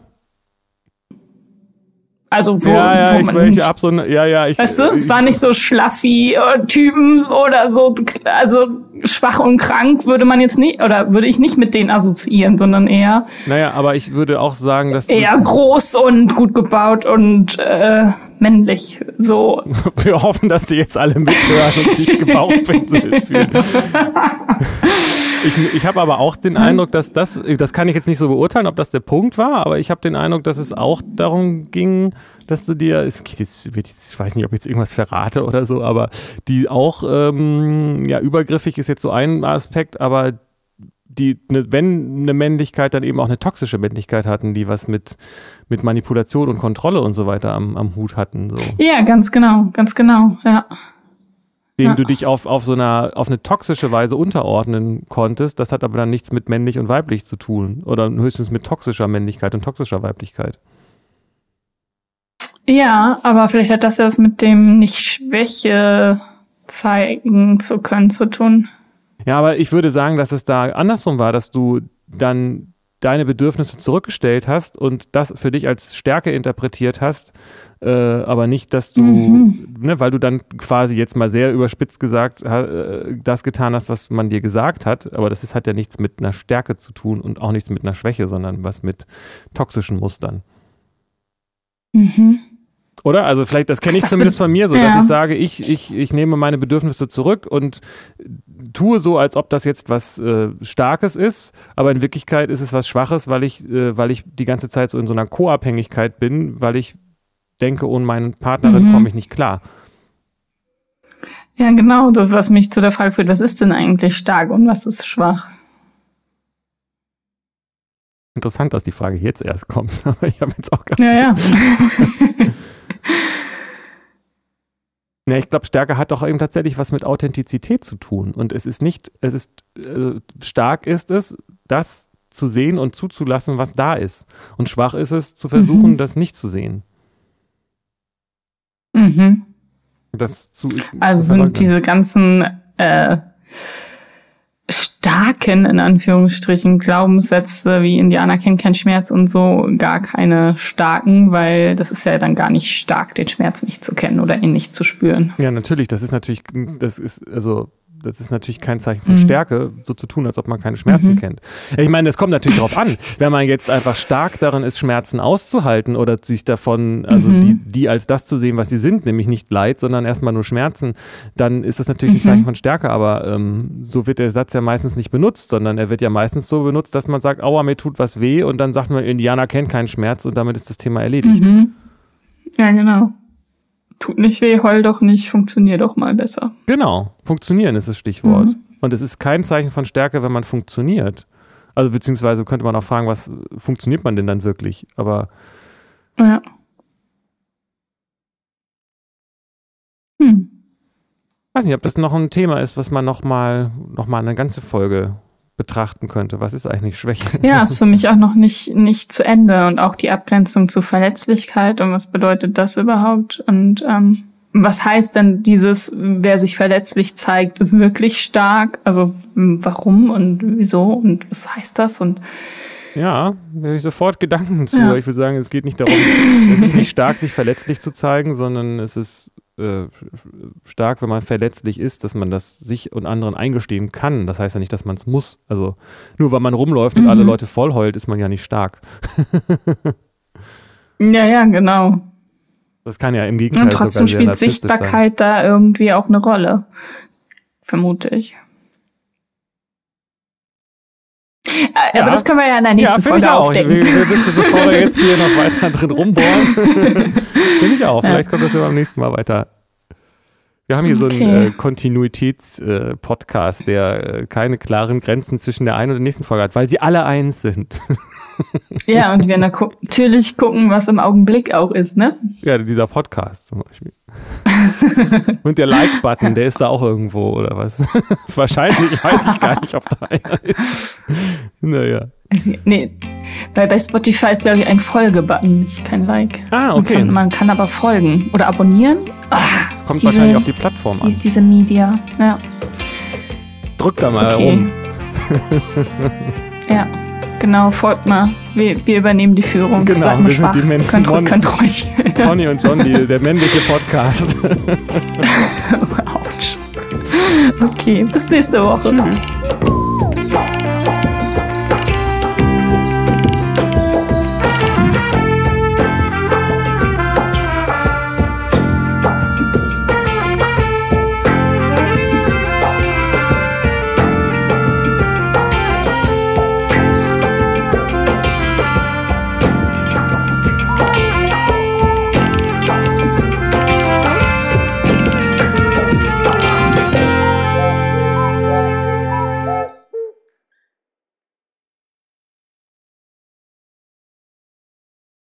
Also wo, ja, ja, wo ich, man ich nicht, hab so eine, ja, ja, ich, weißt du, ich, es war nicht so schlaffi äh, Typen oder so, also schwach und krank würde man jetzt nicht, oder würde ich nicht mit denen assoziieren, sondern eher Naja, aber ich würde auch sagen, dass eher groß und gut gebaut und äh, männlich. So. <laughs> wir hoffen, dass die jetzt alle mithören und sich gebauchpinselt fühlen. Ich, ich habe aber auch den Eindruck, dass das, das kann ich jetzt nicht so beurteilen, ob das der Punkt war, aber ich habe den Eindruck, dass es auch darum ging, dass du dir, es geht jetzt, ich weiß nicht, ob ich jetzt irgendwas verrate oder so, aber die auch, ähm, ja, übergriffig ist jetzt so ein Aspekt, aber die, ne, wenn eine Männlichkeit dann eben auch eine toxische Männlichkeit hatten, die was mit, mit Manipulation und Kontrolle und so weiter am, am Hut hatten. So Ja, ganz genau, ganz genau, ja. denen Ja. du dich auf, auf so einer, auf eine toxische Weise unterordnen konntest. Das hat aber dann nichts mit männlich und weiblich zu tun. Oder höchstens mit toxischer Männlichkeit und toxischer Weiblichkeit. Ja, aber vielleicht hat das ja was mit dem nicht Schwäche zeigen zu können zu tun. Ja, aber ich würde sagen, dass es da andersrum war, dass du dann deine Bedürfnisse zurückgestellt hast und das für dich als Stärke interpretiert hast, äh, aber nicht, dass du, Mhm. ne, weil du dann quasi jetzt mal sehr überspitzt gesagt äh, das getan hast, was man dir gesagt hat, aber das ist, hat ja nichts mit einer Stärke zu tun und auch nichts mit einer Schwäche, sondern was mit toxischen Mustern. Mhm. Oder? Also vielleicht, das kenne ich Das zumindest von mir so, ja. dass ich sage, ich, ich, ich nehme meine Bedürfnisse zurück und tue so, als ob das jetzt was äh, Starkes ist, aber in Wirklichkeit ist es was Schwaches, weil ich, äh, weil ich die ganze Zeit so in so einer Co-Abhängigkeit bin, weil ich denke, ohne meine Partnerin Mhm. komme ich nicht klar. Ja, genau, das, was mich zu der Frage führt, was ist denn eigentlich stark und was ist schwach? Interessant, dass die Frage jetzt erst kommt, <laughs> aber ich habe jetzt auch gar Ja, ja. <laughs> Ja, ich glaube, Stärke hat doch eben tatsächlich was mit Authentizität zu tun. Und es ist nicht, es ist, äh, stark ist es, das zu sehen und zuzulassen, was da ist. Und schwach ist es, zu versuchen, Mhm. das nicht zu sehen. mhm. Das zu, Also zu sind diese ganzen äh, starken, in Anführungsstrichen, Glaubenssätze wie Indianer kennen keinen Schmerz und so gar keine starken, weil das ist ja dann gar nicht stark, den Schmerz nicht zu kennen oder ihn nicht zu spüren. Ja, natürlich, das ist natürlich, das ist, also, das ist natürlich kein Zeichen von Mhm. Stärke, so zu tun, als ob man keine Schmerzen Mhm. kennt. Ich meine, es kommt natürlich darauf an, <laughs> wenn man jetzt einfach stark darin ist, Schmerzen auszuhalten oder sich davon, also Mhm. die, die als das zu sehen, was sie sind, nämlich nicht Leid, sondern erstmal nur Schmerzen, dann ist das natürlich ein Mhm. Zeichen von Stärke, aber ähm, so wird der Satz ja meistens nicht benutzt, sondern er wird ja meistens so benutzt, dass man sagt, aua, mir tut was weh und dann sagt man, Indianer kennt keinen Schmerz und damit ist das Thema erledigt. Mhm. Ja, genau. Tut nicht weh, heul doch nicht, funktioniert doch mal besser. Genau, funktionieren ist das Stichwort. Mhm. Und es ist kein Zeichen von Stärke, wenn man funktioniert. Also beziehungsweise könnte man auch fragen, was funktioniert man denn dann wirklich? Aber Ja. Hm. weiß nicht, ob das noch ein Thema ist, was man nochmal noch mal eine ganze Folge betrachten könnte. Was ist eigentlich Schwäche? <laughs> Ja, ist für mich auch noch nicht, nicht zu Ende und auch die Abgrenzung zu Verletzlichkeit und was bedeutet das überhaupt und ähm, was heißt denn dieses, wer sich verletzlich zeigt, ist wirklich stark? Also m, warum und wieso und was heißt das und Ja, da habe ich sofort Gedanken zu. Ja. Ich würde sagen, es geht nicht darum, es ist nicht stark, sich verletzlich zu zeigen, sondern es ist äh, stark, wenn man verletzlich ist, dass man das sich und anderen eingestehen kann. Das heißt ja nicht, dass man es muss. Also nur weil man rumläuft und Mhm. alle Leute vollheult, ist man ja nicht stark. <laughs> ja, ja, genau. Das kann ja im Gegenteil Und trotzdem spielt Sichtbarkeit da irgendwie auch eine Rolle. Vermute ich. Äh, Ja. Aber das können wir ja in der Sein. Ja, nächsten finde ich Folge auch. aufdecken. Will, willst du, bevor wir jetzt hier <laughs> noch weiter drin rumbohren, <laughs> finde ich auch. Ja. Vielleicht kommt das ja beim nächsten Mal weiter. Wir haben hier so Okay. einen äh, Kontinuitäts-Podcast, der äh, keine klaren Grenzen zwischen der einen und der nächsten Folge hat, weil sie alle eins sind. <laughs> Ja, und wir natürlich gucken, was im Augenblick auch ist, ne? ja, dieser Podcast zum Beispiel. <laughs> und der Like-Button, der ist da auch irgendwo, oder was? <laughs> Wahrscheinlich, weiß ich gar nicht, ob da einer ist. Naja. Also, nee, bei, bei Spotify ist, glaube ich, ein Folge-Button, nicht kein Like. Ah, Man okay. kann, man kann aber folgen oder abonnieren. Ah, Kommt diese- wahrscheinlich auf die Plattform die, an. diese Media. Ja. Drück da mal Okay. rum. <laughs> <laughs> Ja. genau, folgt mal. Wir, wir übernehmen die Führung. Genau, Seid mal wir sind die Menschen. Könnt, Mon- könnt ruhig. <laughs> Conny und John, die, der männliche Podcast. Autsch. Okay, bis nächste Woche. Tschüss.